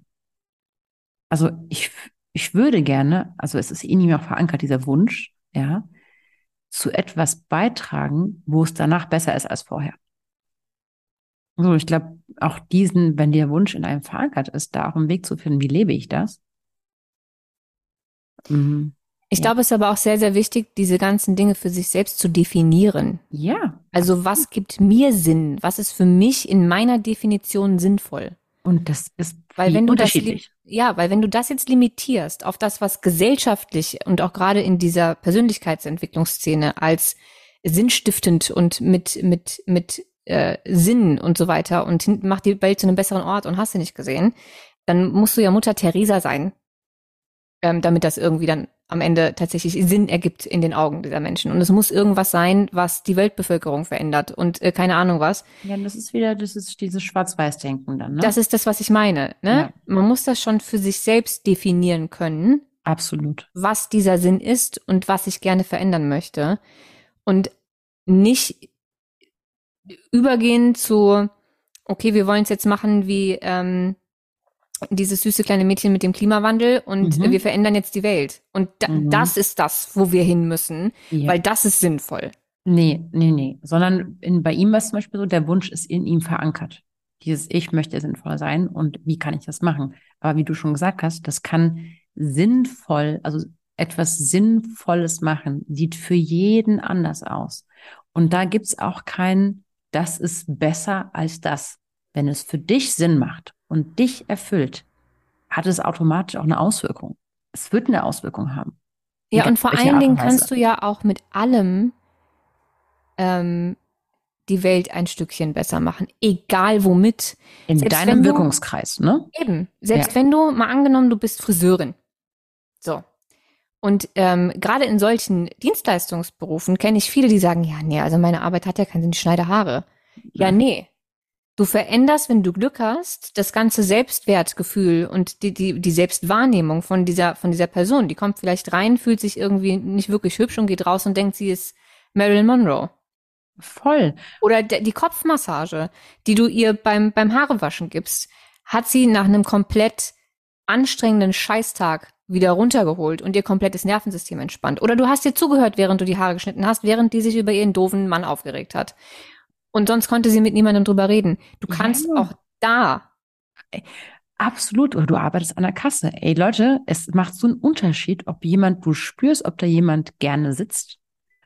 Also ich, ich würde gerne, also es ist in ihm auch verankert, dieser Wunsch, ja, zu etwas beitragen, wo es danach besser ist als vorher. So, ich glaube, auch diesen, wenn der Wunsch in einem verankert ist, da auch einen Weg zu finden, wie lebe ich das? Mhm. Ich Ja. glaube, es ist aber auch sehr, sehr wichtig, diese ganzen Dinge für sich selbst zu definieren. Ja, Also was gibt mir Sinn? Was ist für mich in meiner Definition sinnvoll? und das ist Weil wenn du das, ja, weil wenn du das jetzt limitierst auf das, was gesellschaftlich und auch gerade in dieser Persönlichkeitsentwicklungsszene als sinnstiftend und mit, mit, mit äh, Sinn und so weiter und macht die Welt zu einem besseren Ort und hast du nicht gesehen, dann musst du ja Mutter Teresa sein, ähm, damit das irgendwie dann am Ende tatsächlich Sinn ergibt in den Augen dieser Menschen. Und es muss irgendwas sein, was die Weltbevölkerung verändert und äh, keine Ahnung was. Ja, das ist wieder, das ist dieses Schwarz-Weiß-Denken dann, ne? Das ist das, was ich meine. Ne? Ja. Man muss das schon für sich selbst definieren können, Absolut. was dieser Sinn ist und was ich gerne verändern möchte. Und nicht übergehen zu, okay, wir wollen es jetzt machen wie ähm, dieses süße kleine Mädchen mit dem Klimawandel und Mhm. wir verändern jetzt die Welt. Und da, Mhm. das ist das, wo wir hin müssen, Ja. weil das ist sinnvoll. Nee, nee, nee. Sondern in, bei ihm war es zum Beispiel so, der Wunsch ist in ihm verankert. Dieses Ich möchte sinnvoll sein und wie kann ich das machen? Aber wie du schon gesagt hast, das kann sinnvoll, also etwas Sinnvolles machen, sieht für jeden anders aus. Und da gibt's auch kein, das ist besser als das. Wenn es für dich Sinn macht und dich erfüllt, hat es automatisch auch eine Auswirkung. Es wird eine Auswirkung haben. Ja, und vor allen Dingen kannst du ja auch mit allem ähm, die Welt ein Stückchen besser machen, egal womit. In selbst deinem Wirkungskreis, ne? Eben. Selbst ja. wenn du mal angenommen, du bist Friseurin. So. Und ähm, gerade in solchen Dienstleistungsberufen kenne ich viele, die sagen, ja, nee, also meine Arbeit hat ja keinen Sinn, ich schneide Haare. Ja, nee. Du veränderst, wenn du Glück hast, das ganze Selbstwertgefühl und die, die, die Selbstwahrnehmung von dieser, von dieser Person. Die kommt vielleicht rein, fühlt sich irgendwie nicht wirklich hübsch und geht raus und denkt, sie ist Marilyn Monroe. Voll. Oder die Kopfmassage, die du ihr beim, beim Haarewaschen gibst, hat sie nach einem komplett anstrengenden Scheißtag wieder runtergeholt und ihr komplettes Nervensystem entspannt. Oder du hast ihr zugehört, während du die Haare geschnitten hast, während die sich über ihren doofen Mann aufgeregt hat. Und sonst konnte sie mit niemandem drüber reden. Du kannst ja. auch da. Absolut. Oder du arbeitest an der Kasse. Ey, Leute, es macht so einen Unterschied, ob jemand, du spürst, ob da jemand gerne sitzt.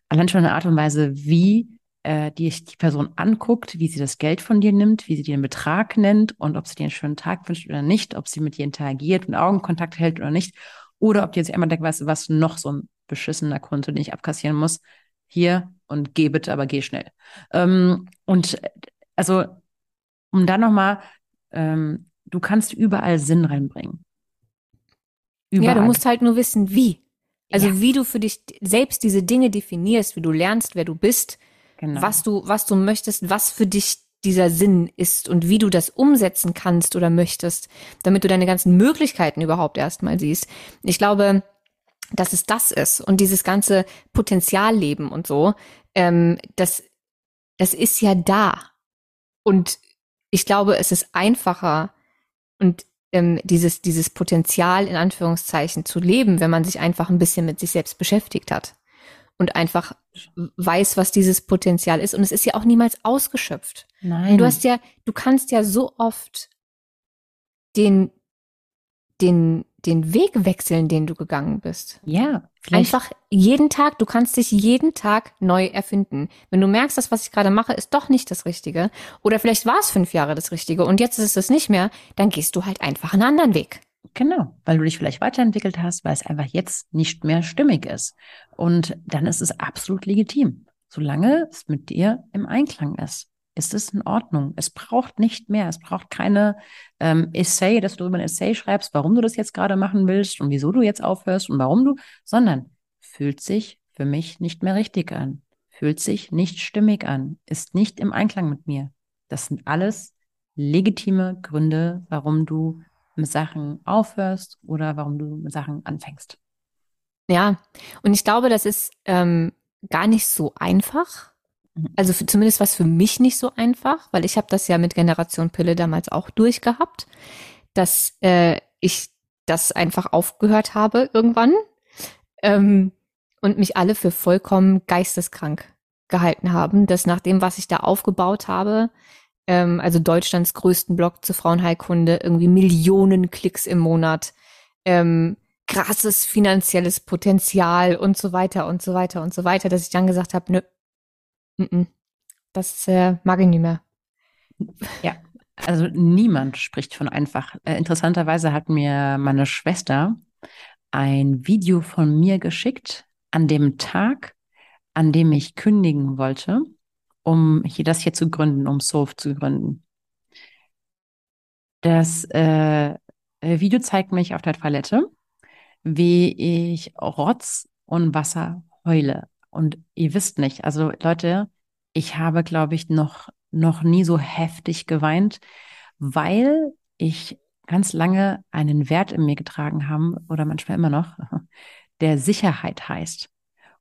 Allein schon eine Art und Weise, wie äh, die die Person anguckt, wie sie das Geld von dir nimmt, wie sie dir den Betrag nennt und ob sie dir einen schönen Tag wünscht oder nicht, ob sie mit dir interagiert und Augenkontakt hält oder nicht, oder ob die jetzt einmal denkt, weißt du was, noch so ein beschissener Kunde, den ich abkassieren muss, hier und geh bitte, aber geh schnell. Ähm, und also, um dann nochmal, ähm, du kannst überall Sinn reinbringen. Überall. Ja, du musst halt nur wissen, wie. Also ja. wie du für dich selbst diese Dinge definierst, wie du lernst, wer du bist, genau. was du, was du möchtest, was für dich dieser Sinn ist und wie du das umsetzen kannst oder möchtest, damit du deine ganzen Möglichkeiten überhaupt erstmal siehst. Ich glaube, dass es das ist und dieses ganze Potenzialleben und so, ähm, das, das ist ja da. Und ich glaube, es ist einfacher und ähm, dieses, dieses Potenzial in Anführungszeichen zu leben, wenn man sich einfach ein bisschen mit sich selbst beschäftigt hat und einfach weiß, was dieses Potenzial ist. Und es ist ja auch niemals ausgeschöpft. Nein. Und du hast ja, du kannst ja so oft den, den, den Weg wechseln, den du gegangen bist. Ja. Vielleicht. Einfach jeden Tag, du kannst dich jeden Tag neu erfinden. Wenn du merkst, dass was ich gerade mache, ist doch nicht das Richtige. Oder vielleicht war es fünf Jahre das Richtige und jetzt ist es nicht mehr, dann gehst du halt einfach einen anderen Weg. Genau, weil du dich vielleicht weiterentwickelt hast, weil es einfach jetzt nicht mehr stimmig ist. Und dann ist es absolut legitim. Solange es mit dir im Einklang ist, ist es in Ordnung. Es braucht nicht mehr. Es braucht keine ähm, Essay, dass du über ein Essay schreibst, warum du das jetzt gerade machen willst und wieso du jetzt aufhörst und warum du, sondern fühlt sich für mich nicht mehr richtig an, fühlt sich nicht stimmig an, ist nicht im Einklang mit mir. Das sind alles legitime Gründe, warum du mit Sachen aufhörst oder warum du mit Sachen anfängst. Ja, und ich glaube, das ist ähm, gar nicht so einfach. Mhm. Also für, zumindest was für mich nicht so einfach, weil ich habe das ja mit Generation Pille damals auch durchgehabt, dass äh, ich das einfach aufgehört habe irgendwann ähm, und mich alle für vollkommen geisteskrank gehalten haben, dass nach dem, was ich da aufgebaut habe, ähm, also Deutschlands größten Blog zur Frauenheilkunde, irgendwie Millionen Klicks im Monat, ähm, krasses finanzielles Potenzial und so weiter und so weiter und so weiter, dass ich dann gesagt habe, nö, n -n, das äh, mag ich nicht mehr. Ja, also niemand spricht von einfach. Äh, interessanterweise hat mir meine Schwester ein Video von mir geschickt an dem Tag, an dem ich kündigen wollte um hier das hier zu gründen, um Solve zu gründen. Das äh, Video zeigt mich auf der Toilette, wie ich Rotz und Wasser heule. Und ihr wisst nicht, also Leute, ich habe, glaube ich, noch, noch nie so heftig geweint, weil ich ganz lange einen Wert in mir getragen haben oder manchmal immer noch, der Sicherheit heißt.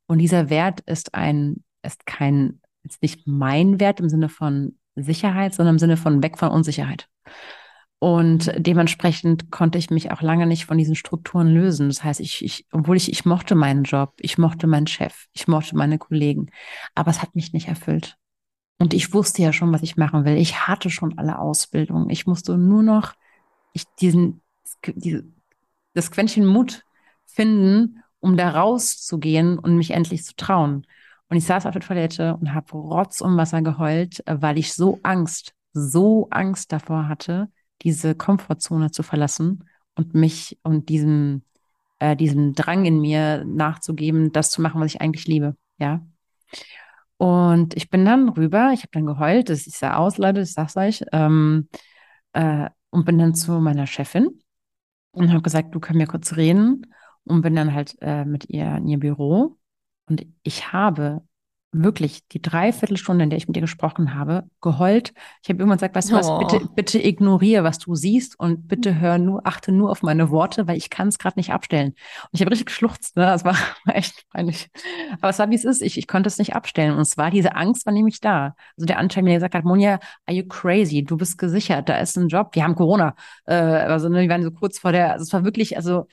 Und dieser Wert ist ein, ist kein jetzt nicht mein Wert im Sinne von Sicherheit, sondern im Sinne von weg von Unsicherheit. Und dementsprechend konnte ich mich auch lange nicht von diesen Strukturen lösen. Das heißt, ich, ich, obwohl ich, ich mochte meinen Job, ich mochte meinen Chef, ich mochte meine Kollegen, aber es hat mich nicht erfüllt. Und ich wusste ja schon, was ich machen will. Ich hatte schon alle Ausbildungen. Ich musste nur noch ich diesen, diese, das Quäntchen Mut finden, um da rauszugehen und mich endlich zu trauen. Und ich saß auf der Toilette und habe Rotz und Wasser geheult, äh, weil ich so Angst, so Angst davor hatte, diese Komfortzone zu verlassen und mich und diesem, äh, diesem Drang in mir nachzugeben, das zu machen, was ich eigentlich liebe. Ja. Und ich bin dann rüber, ich habe dann geheult, das sah aus, Leute, ich sag's euch, ähm, äh, und bin dann zu meiner Chefin und habe gesagt, du können mir kurz reden und bin dann halt äh, mit ihr in ihr Büro und ich habe wirklich die Dreiviertelstunde, in der ich mit dir gesprochen habe, geheult. Ich habe irgendwann gesagt, weißt du was, Oh. bitte, bitte ignoriere, was du siehst und bitte hör nur, achte nur auf meine Worte, weil ich kann es gerade nicht abstellen. Und ich habe richtig geschluchzt, ne? Das war, war echt peinlich. Aber es war, wie es ist. Ich, ich konnte es nicht abstellen. Und es war, diese Angst war nämlich da. Also der Anteil, der gesagt hat, Monja, are you crazy? Du bist gesichert, da ist ein Job. Wir haben Corona. Äh, also ne, die waren so kurz vor der, also es war wirklich, also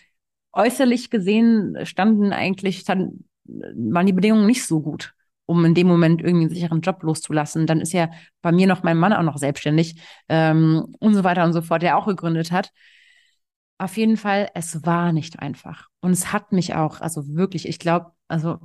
äußerlich gesehen standen eigentlich, standen, waren die Bedingungen nicht so gut um in dem Moment irgendwie einen sicheren Job loszulassen. Dann ist ja bei mir noch mein Mann auch noch selbstständig ähm, und so weiter und so fort, der auch gegründet hat. Auf jeden Fall, es war nicht einfach. Und es hat mich auch, also wirklich, ich glaube, also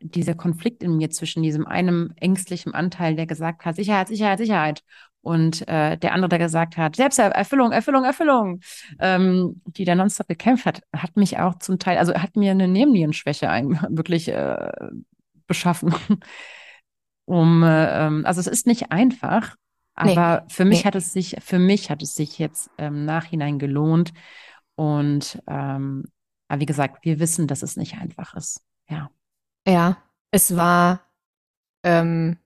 dieser Konflikt in mir zwischen diesem einem ängstlichen Anteil, der gesagt hat, Sicherheit, Sicherheit, Sicherheit, und äh, der andere, der gesagt hat, Selbsterfüllung, Erfüllung, Erfüllung, ähm, die der nonstop gekämpft hat, hat mich auch zum Teil, also hat mir eine Nebennierenschwäche wirklich äh, beschaffen. um, äh, ähm, also es ist nicht einfach, aber Nee, für mich nee. hat es sich, für mich hat es sich jetzt im Nachhinein gelohnt. Und ähm, aber wie gesagt, wir wissen, dass es nicht einfach ist. Ja. Ja, es war, ähm,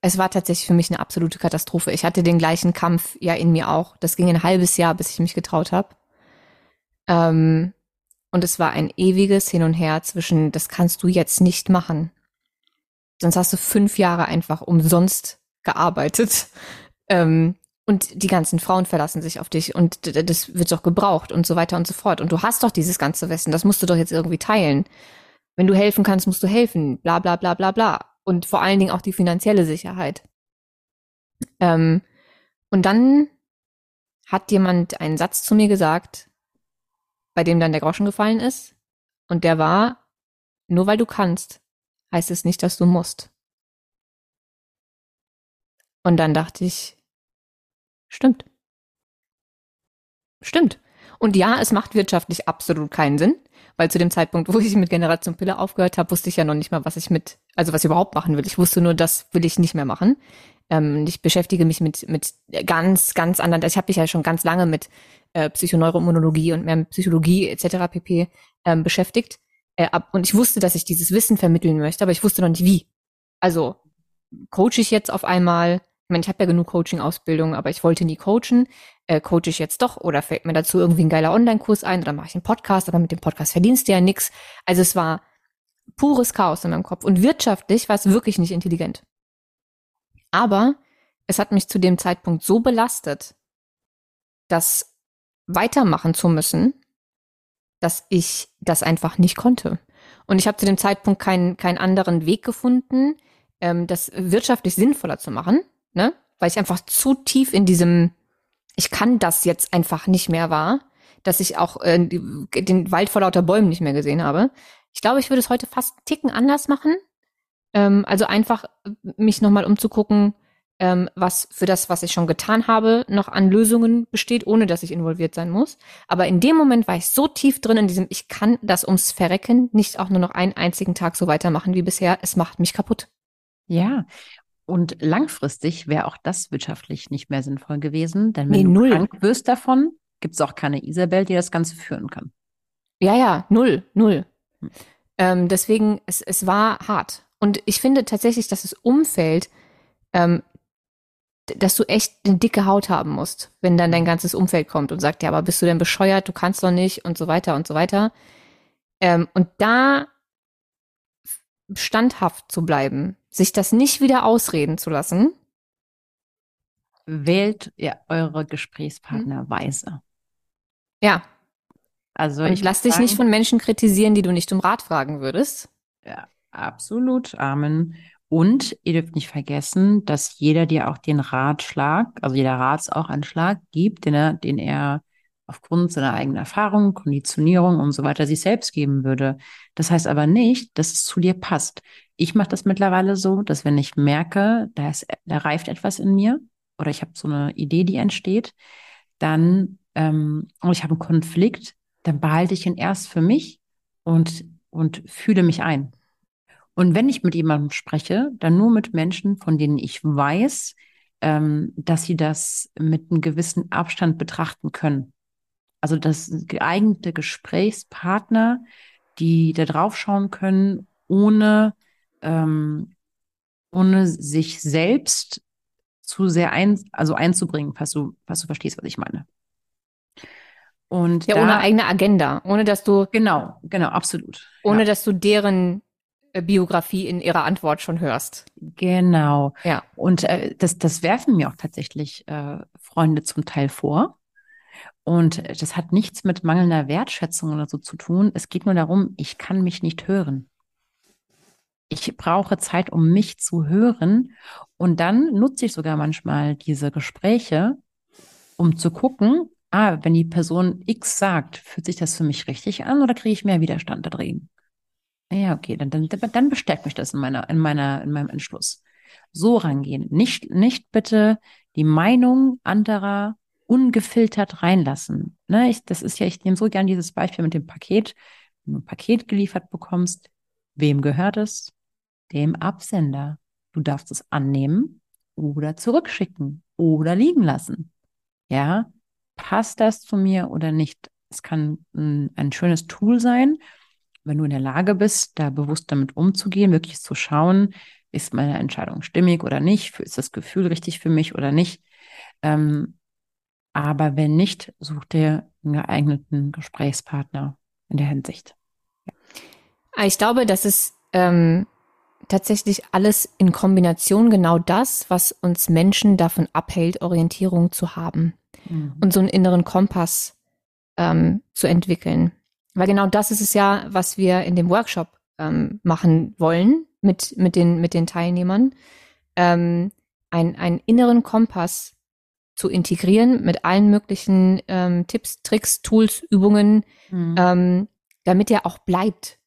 es war tatsächlich für mich eine absolute Katastrophe. Ich hatte den gleichen Kampf ja in mir auch. Das ging ein halbes Jahr, bis ich mich getraut habe. Ähm, und es war ein ewiges Hin und Her zwischen, das kannst du jetzt nicht machen. Sonst hast du fünf Jahre einfach umsonst gearbeitet. Ähm, und die ganzen Frauen verlassen sich auf dich und das wird doch gebraucht und so weiter und so fort. Und du hast doch dieses ganze Wissen, das musst du doch jetzt irgendwie teilen. Wenn du helfen kannst, musst du helfen, bla bla bla bla bla. Und vor allen Dingen auch die finanzielle Sicherheit. Ähm, und dann hat jemand einen Satz zu mir gesagt, bei dem dann der Groschen gefallen ist. Und der war, nur weil du kannst, heißt es nicht, dass du musst. Und dann dachte ich, stimmt. Stimmt. Und ja, es macht wirtschaftlich absolut keinen Sinn, weil zu dem Zeitpunkt, wo ich mit Generation Pille aufgehört habe, wusste ich ja noch nicht mal, was ich mit, also was ich überhaupt machen will. Ich wusste nur, das will ich nicht mehr machen. Ähm, ich beschäftige mich mit, mit ganz, ganz anderen, ich habe mich ja schon ganz lange mit äh, Psychoneuroimmunologie und mehr mit Psychologie etc. pp. Ähm, beschäftigt. Äh, ab, und ich wusste, dass ich dieses Wissen vermitteln möchte, aber ich wusste noch nicht wie. Also coache ich jetzt auf einmal, ich meine, ich habe ja genug Coaching-Ausbildung, aber ich wollte nie coachen. Äh, coache ich jetzt doch oder fällt mir dazu irgendwie ein geiler Online-Kurs ein oder mache ich einen Podcast, aber mit dem Podcast verdienst du ja nix. Also es war pures Chaos in meinem Kopf. Und wirtschaftlich war es wirklich nicht intelligent. Aber es hat mich zu dem Zeitpunkt so belastet, das weitermachen zu müssen, dass ich das einfach nicht konnte. Und ich habe zu dem Zeitpunkt keinen, keinen anderen Weg gefunden, ähm, das wirtschaftlich sinnvoller zu machen, ne? Weil ich einfach zu tief in diesem, ich kann das jetzt einfach nicht mehr war, dass ich auch äh, den Wald vor lauter Bäumen nicht mehr gesehen habe. Ich glaube, ich würde es heute fast einen Ticken anders machen. Ähm, also einfach mich nochmal umzugucken, ähm, was für das, was ich schon getan habe, noch an Lösungen besteht, ohne dass ich involviert sein muss. Aber in dem Moment war ich so tief drin in diesem, ich kann das ums Verrecken nicht auch nur noch einen einzigen Tag so weitermachen wie bisher. Es macht mich kaputt. Ja. Und langfristig wäre auch das wirtschaftlich nicht mehr sinnvoll gewesen, denn wenn Nee, du null. krank wirst davon, gibt es auch keine Isabel, die das Ganze führen kann. Ja, ja, null, null. Hm. Ähm, deswegen, es, es war hart. Und ich finde tatsächlich, dass das Umfeld, ähm, dass du echt eine dicke Haut haben musst, wenn dann dein ganzes Umfeld kommt und sagt, ja, aber bist du denn bescheuert, du kannst doch nicht und so weiter und so weiter. Ähm, und da standhaft zu bleiben, sich das nicht wieder ausreden zu lassen, Wählt ihr eure Hm. Gesprächspartner weise. ja, Also und ich lass dich nicht sagen, von Menschen kritisieren, die du nicht um Rat fragen würdest. Ja, absolut, Amen. Und ihr dürft nicht vergessen, dass jeder dir auch den Ratschlag, also jeder Ratsanschlag gibt, den er, den er aufgrund seiner eigenen Erfahrung, Konditionierung und so weiter sich selbst geben würde. Das heißt aber nicht, dass es zu dir passt. Ich mache das mittlerweile so, dass wenn ich merke, da, ist, da reift etwas in mir oder ich habe so eine Idee, die entsteht, dann ähm, und ich habe einen Konflikt, dann behalte ich ihn erst für mich und, und fühle mich ein. Und wenn ich mit jemandem spreche, dann nur mit Menschen, von denen ich weiß, ähm, dass sie das mit einem gewissen Abstand betrachten können. Also das geeignete Gesprächspartner, die da drauf schauen können, ohne, ähm, ohne sich selbst zu sehr ein, also einzubringen, falls du, falls du verstehst, was ich meine. Und ja, da, ohne eigene Agenda, ohne dass du genau, genau, absolut, ohne ja. dass du deren äh, Biografie in ihrer Antwort schon hörst. Genau. Ja. Und äh, das, das werfen mir auch tatsächlich äh, Freunde zum Teil vor. Und das hat nichts mit mangelnder Wertschätzung oder so zu tun. Es geht nur darum, ich kann mich nicht hören. Ich brauche Zeit, um mich zu hören. Und dann nutze ich sogar manchmal diese Gespräche, um zu gucken, ah, wenn die Person X sagt, fühlt sich das für mich richtig an oder kriege ich mehr Widerstand da drin? Ja, okay, dann, dann, dann bestärkt mich das in meiner, in meiner, in meinem Entschluss. So rangehen. Nicht, nicht bitte die Meinung anderer ungefiltert reinlassen. Ne, ich, das ist ja, ich nehme so gern dieses Beispiel mit dem Paket. Wenn du ein Paket geliefert bekommst, wem gehört es? Dem Absender. Du darfst es annehmen oder zurückschicken oder liegen lassen. Ja, passt das zu mir oder nicht? Es kann ein, ein schönes Tool sein, wenn du in der Lage bist, da bewusst damit umzugehen, wirklich zu schauen, ist meine Entscheidung stimmig oder nicht, ist das Gefühl richtig für mich oder nicht. Ähm, aber wenn nicht, such dir einen geeigneten Gesprächspartner in der Hinsicht. Ja. Ich glaube, das ist ähm, tatsächlich alles in Kombination genau das, was uns Menschen davon abhält, Orientierung zu haben mhm. und so einen inneren Kompass ähm, zu entwickeln. Weil genau das ist es ja, was wir in dem Workshop ähm, machen wollen mit, mit, den, mit den Teilnehmern. Ähm, ein, einen inneren Kompass zu integrieren mit allen möglichen ähm, Tipps, Tricks, Tools, Übungen, mhm. ähm, damit er auch bleibt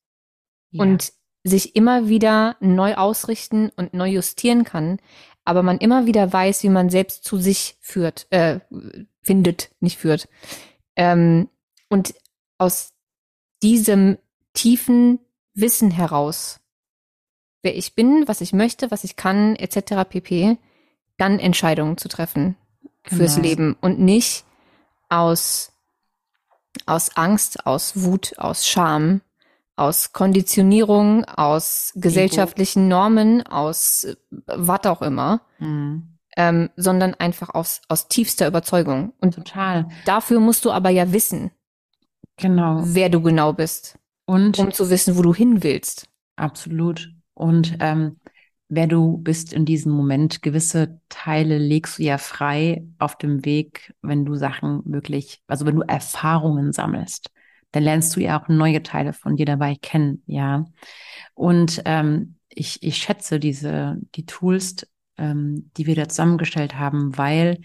ja. und sich immer wieder neu ausrichten und neu justieren kann, aber man immer wieder weiß, wie man selbst zu sich führt, äh, findet, nicht führt. Ähm, und aus diesem tiefen Wissen heraus, wer ich bin, was ich möchte, was ich kann, etc. pp, dann Entscheidungen zu treffen genau. fürs Leben und nicht aus, aus Angst, aus Wut, aus Scham, aus Konditionierung, aus gesellschaftlichen Normen, aus äh, was auch immer, mhm. ähm, sondern einfach aus, aus tiefster Überzeugung. Und total. Dafür musst du aber ja wissen, Genau. Wer du genau bist. Und um zu wissen, wo du hin willst. Absolut. Und ähm, wer du bist in diesem Moment, gewisse Teile legst du ja frei auf dem Weg, wenn du Sachen wirklich, also wenn du Erfahrungen sammelst, dann lernst du ja auch neue Teile von dir dabei kennen, ja. Und ähm, ich, ich schätze diese, die Tools, ähm, die wir da zusammengestellt haben, weil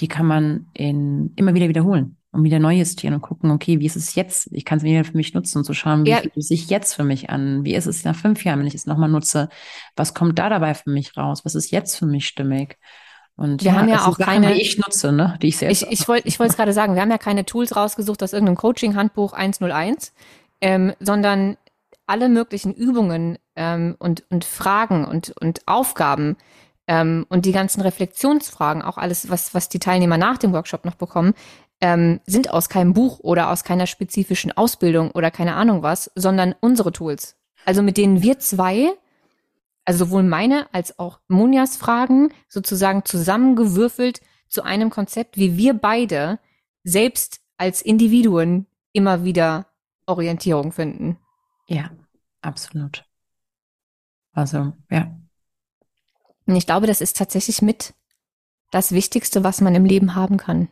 die kann man in, immer wieder wiederholen und wieder neu justieren und gucken, okay, wie ist es jetzt? Ich kann es wieder für mich nutzen und zu schauen, wie ja. fühlt es sich jetzt für mich an? Wie ist es nach fünf Jahren, wenn ich es nochmal nutze? Was kommt da dabei für mich raus? Was ist jetzt für mich stimmig? Und wir ja, haben ja auch Sachen, keine, die ich nutze, ne, die ich selbst. Ich, ich wollte, ich wollte es gerade sagen. Wir haben ja keine Tools rausgesucht aus irgendeinem Coaching-Handbuch 101, ähm, sondern alle möglichen Übungen ähm, und und Fragen und und Aufgaben ähm, und die ganzen Reflexionsfragen, auch alles, was was die Teilnehmer nach dem Workshop noch bekommen, ähm, sind aus keinem Buch oder aus keiner spezifischen Ausbildung oder keine Ahnung was, sondern unsere Tools. Also mit denen wir zwei, also sowohl meine als auch Monjas Fragen sozusagen zusammengewürfelt zu einem Konzept, wie wir beide selbst als Individuen immer wieder Orientierung finden. Ja, absolut. Also, ja. Und ich glaube, das ist tatsächlich mit das Wichtigste, was man im Leben haben kann.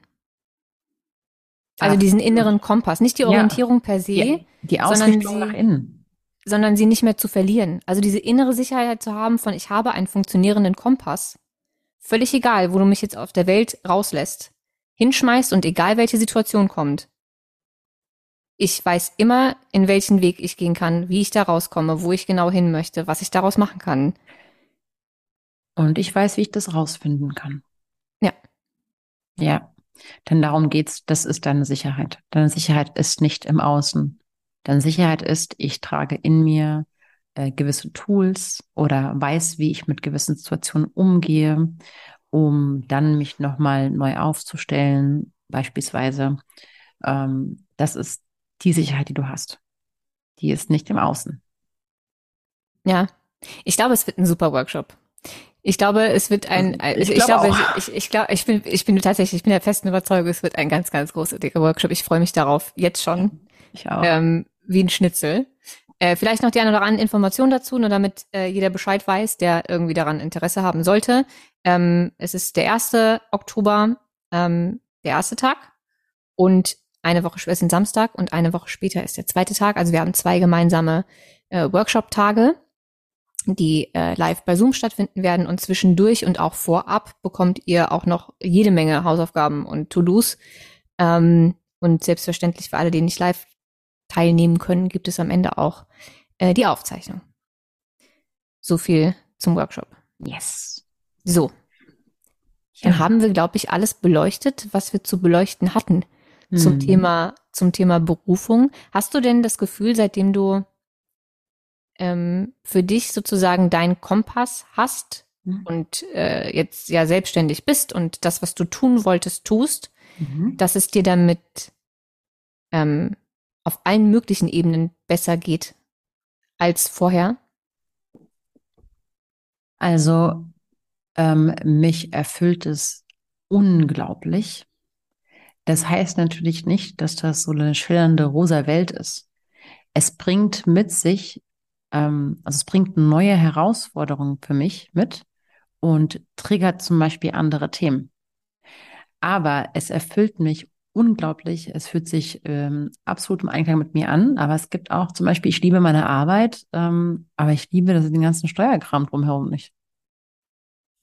Also diesen inneren Kompass, nicht die Orientierung ja. per se, die, die Ausrichtung sie, nach innen, sondern sie nicht mehr zu verlieren. Also diese innere Sicherheit zu haben von ich habe einen funktionierenden Kompass. Völlig egal, wo du mich jetzt auf der Welt rauslässt, hinschmeißt und egal welche Situation kommt. Ich weiß immer, in welchen Weg ich gehen kann, wie ich da rauskomme, wo ich genau hin möchte, was ich daraus machen kann. Und ich weiß, wie ich das rausfinden kann. Ja. Ja. Denn darum geht's, das ist deine Sicherheit. Deine Sicherheit ist nicht im Außen. Deine Sicherheit ist, ich trage in mir äh, gewisse Tools oder weiß, wie ich mit gewissen Situationen umgehe, um dann mich nochmal neu aufzustellen, beispielsweise. Ähm, das ist die Sicherheit, die du hast. Die ist nicht im Außen. Ja, ich glaube, es wird ein super Workshop. Ich glaube, es wird ein, ich, ich glaube, ich, ich, glaube, ich bin, ich bin tatsächlich, ich bin der festen Überzeugung, es wird ein ganz, ganz großartiger Workshop. Ich freue mich darauf, jetzt schon. Ich auch. Ähm, wie ein Schnitzel. Äh, vielleicht noch die eine oder andere Information dazu, nur damit äh, jeder Bescheid weiß, der irgendwie daran Interesse haben sollte. Ähm, es ist der erste Oktober, ähm, der erste Tag und eine Woche später ist ein Samstag und eine Woche später ist der zweite Tag. Also wir haben zwei gemeinsame äh, Workshop-Tage die äh, live bei Zoom stattfinden werden und zwischendurch und auch vorab bekommt ihr auch noch jede Menge Hausaufgaben und To-Dos. Ähm, und selbstverständlich für alle, die nicht live teilnehmen können, gibt es am Ende auch äh, die Aufzeichnung. So viel zum Workshop. Yes. So. Ja. Dann haben wir, glaube ich, alles beleuchtet, was wir zu beleuchten hatten hm. zum Thema, zum Thema Berufung. Hast du denn das Gefühl, seitdem du ähm, für dich sozusagen deinen Kompass hast mhm. und äh, jetzt ja selbstständig bist und das, was du tun wolltest, tust, mhm. dass es dir damit ähm, auf allen möglichen Ebenen besser geht als vorher? Also ähm, mich erfüllt es unglaublich. Das heißt natürlich nicht, dass das so eine schillernde rosa Welt ist. Es bringt mit sich ähm, also es bringt neue Herausforderungen für mich mit und triggert zum Beispiel andere Themen. Aber es erfüllt mich unglaublich. Es fühlt sich ähm, absolut im Einklang mit mir an. Aber es gibt auch zum Beispiel, ich liebe meine Arbeit, ähm, aber ich liebe das, den ganzen Steuerkram drumherum nicht.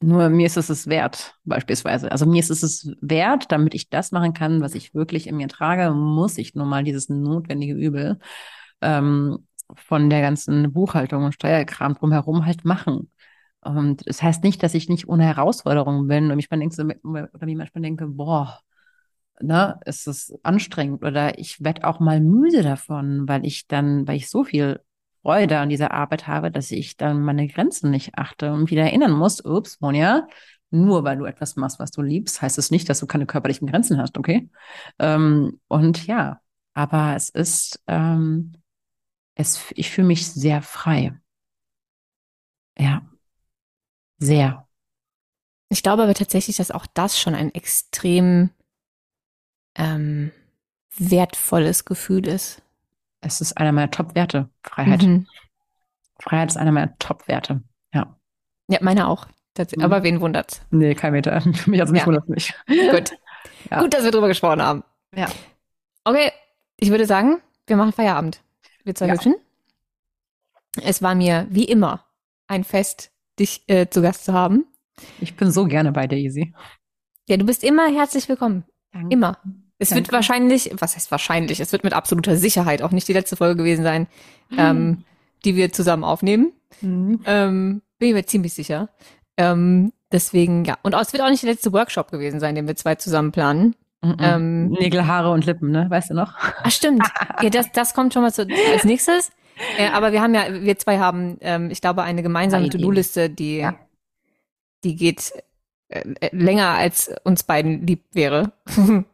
Nur mir ist es es wert, beispielsweise. Also mir ist es es wert, damit ich das machen kann, was ich wirklich in mir trage, muss ich nun mal dieses notwendige Übel ähm, von der ganzen Buchhaltung und Steuerkram drumherum halt machen. Und das heißt nicht, dass ich nicht ohne Herausforderungen bin und ich denke, oder wie manchmal denke, boah, ne, ist es anstrengend oder ich werde auch mal müde davon, weil ich dann, weil ich so viel Freude an dieser Arbeit habe, dass ich dann meine Grenzen nicht achte und wieder erinnern muss, ups, Monja, nur weil du etwas machst, was du liebst, heißt es nicht, dass du keine körperlichen Grenzen hast, okay? Ähm, und ja, aber es ist, ähm, es, ich fühle mich sehr frei. Ja, sehr. Ich glaube aber tatsächlich, dass auch das schon ein extrem ähm, wertvolles Gefühl ist. Es ist einer meiner Top-Werte, Freiheit. Mhm. Freiheit ist einer meiner Top-Werte, ja. Ja, meine auch. Mhm. Aber wen wundert's? Nee, kein Meter. Mich also mich ja. wundert nicht. Gut. Ja. Gut, dass wir drüber gesprochen haben. Ja. Okay, ich würde sagen, wir machen Feierabend wir zwei ja. Es war mir wie immer ein Fest, dich äh, zu Gast zu haben. Ich bin so gerne bei dir, Easy. Ja, du bist immer herzlich willkommen. Danke. Immer. Es Danke. wird wahrscheinlich, was heißt wahrscheinlich, es wird mit absoluter Sicherheit auch nicht die letzte Folge gewesen sein, mhm. ähm, die wir zusammen aufnehmen. Mhm. Ähm, bin ich mir ziemlich sicher. Ähm, deswegen, ja. Und es wird auch nicht der letzte Workshop gewesen sein, den wir zwei zusammen planen. Mm Ähm, Nägel, Haare und Lippen, ne? Weißt du noch? Ach, stimmt. ja, das, das kommt schon mal zu, als nächstes. Äh, aber wir haben ja, wir zwei haben, ähm, ich glaube, eine gemeinsame To-Do-Liste, die, ja. die geht äh, äh, länger als uns beiden lieb wäre.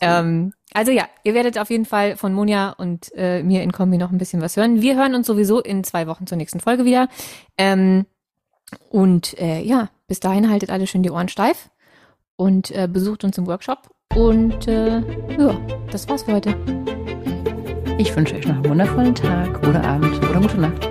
ähm, also ja, ihr werdet auf jeden Fall von Monja und äh, mir in Kombi noch ein bisschen was hören. Wir hören uns sowieso in zwei Wochen zur nächsten Folge wieder. Ähm, und äh, ja, bis dahin haltet alle schön die Ohren steif und äh, besucht uns im Workshop und äh, ja, das war's für heute. Ich wünsche euch noch einen wundervollen Tag oder Abend oder gute Nacht.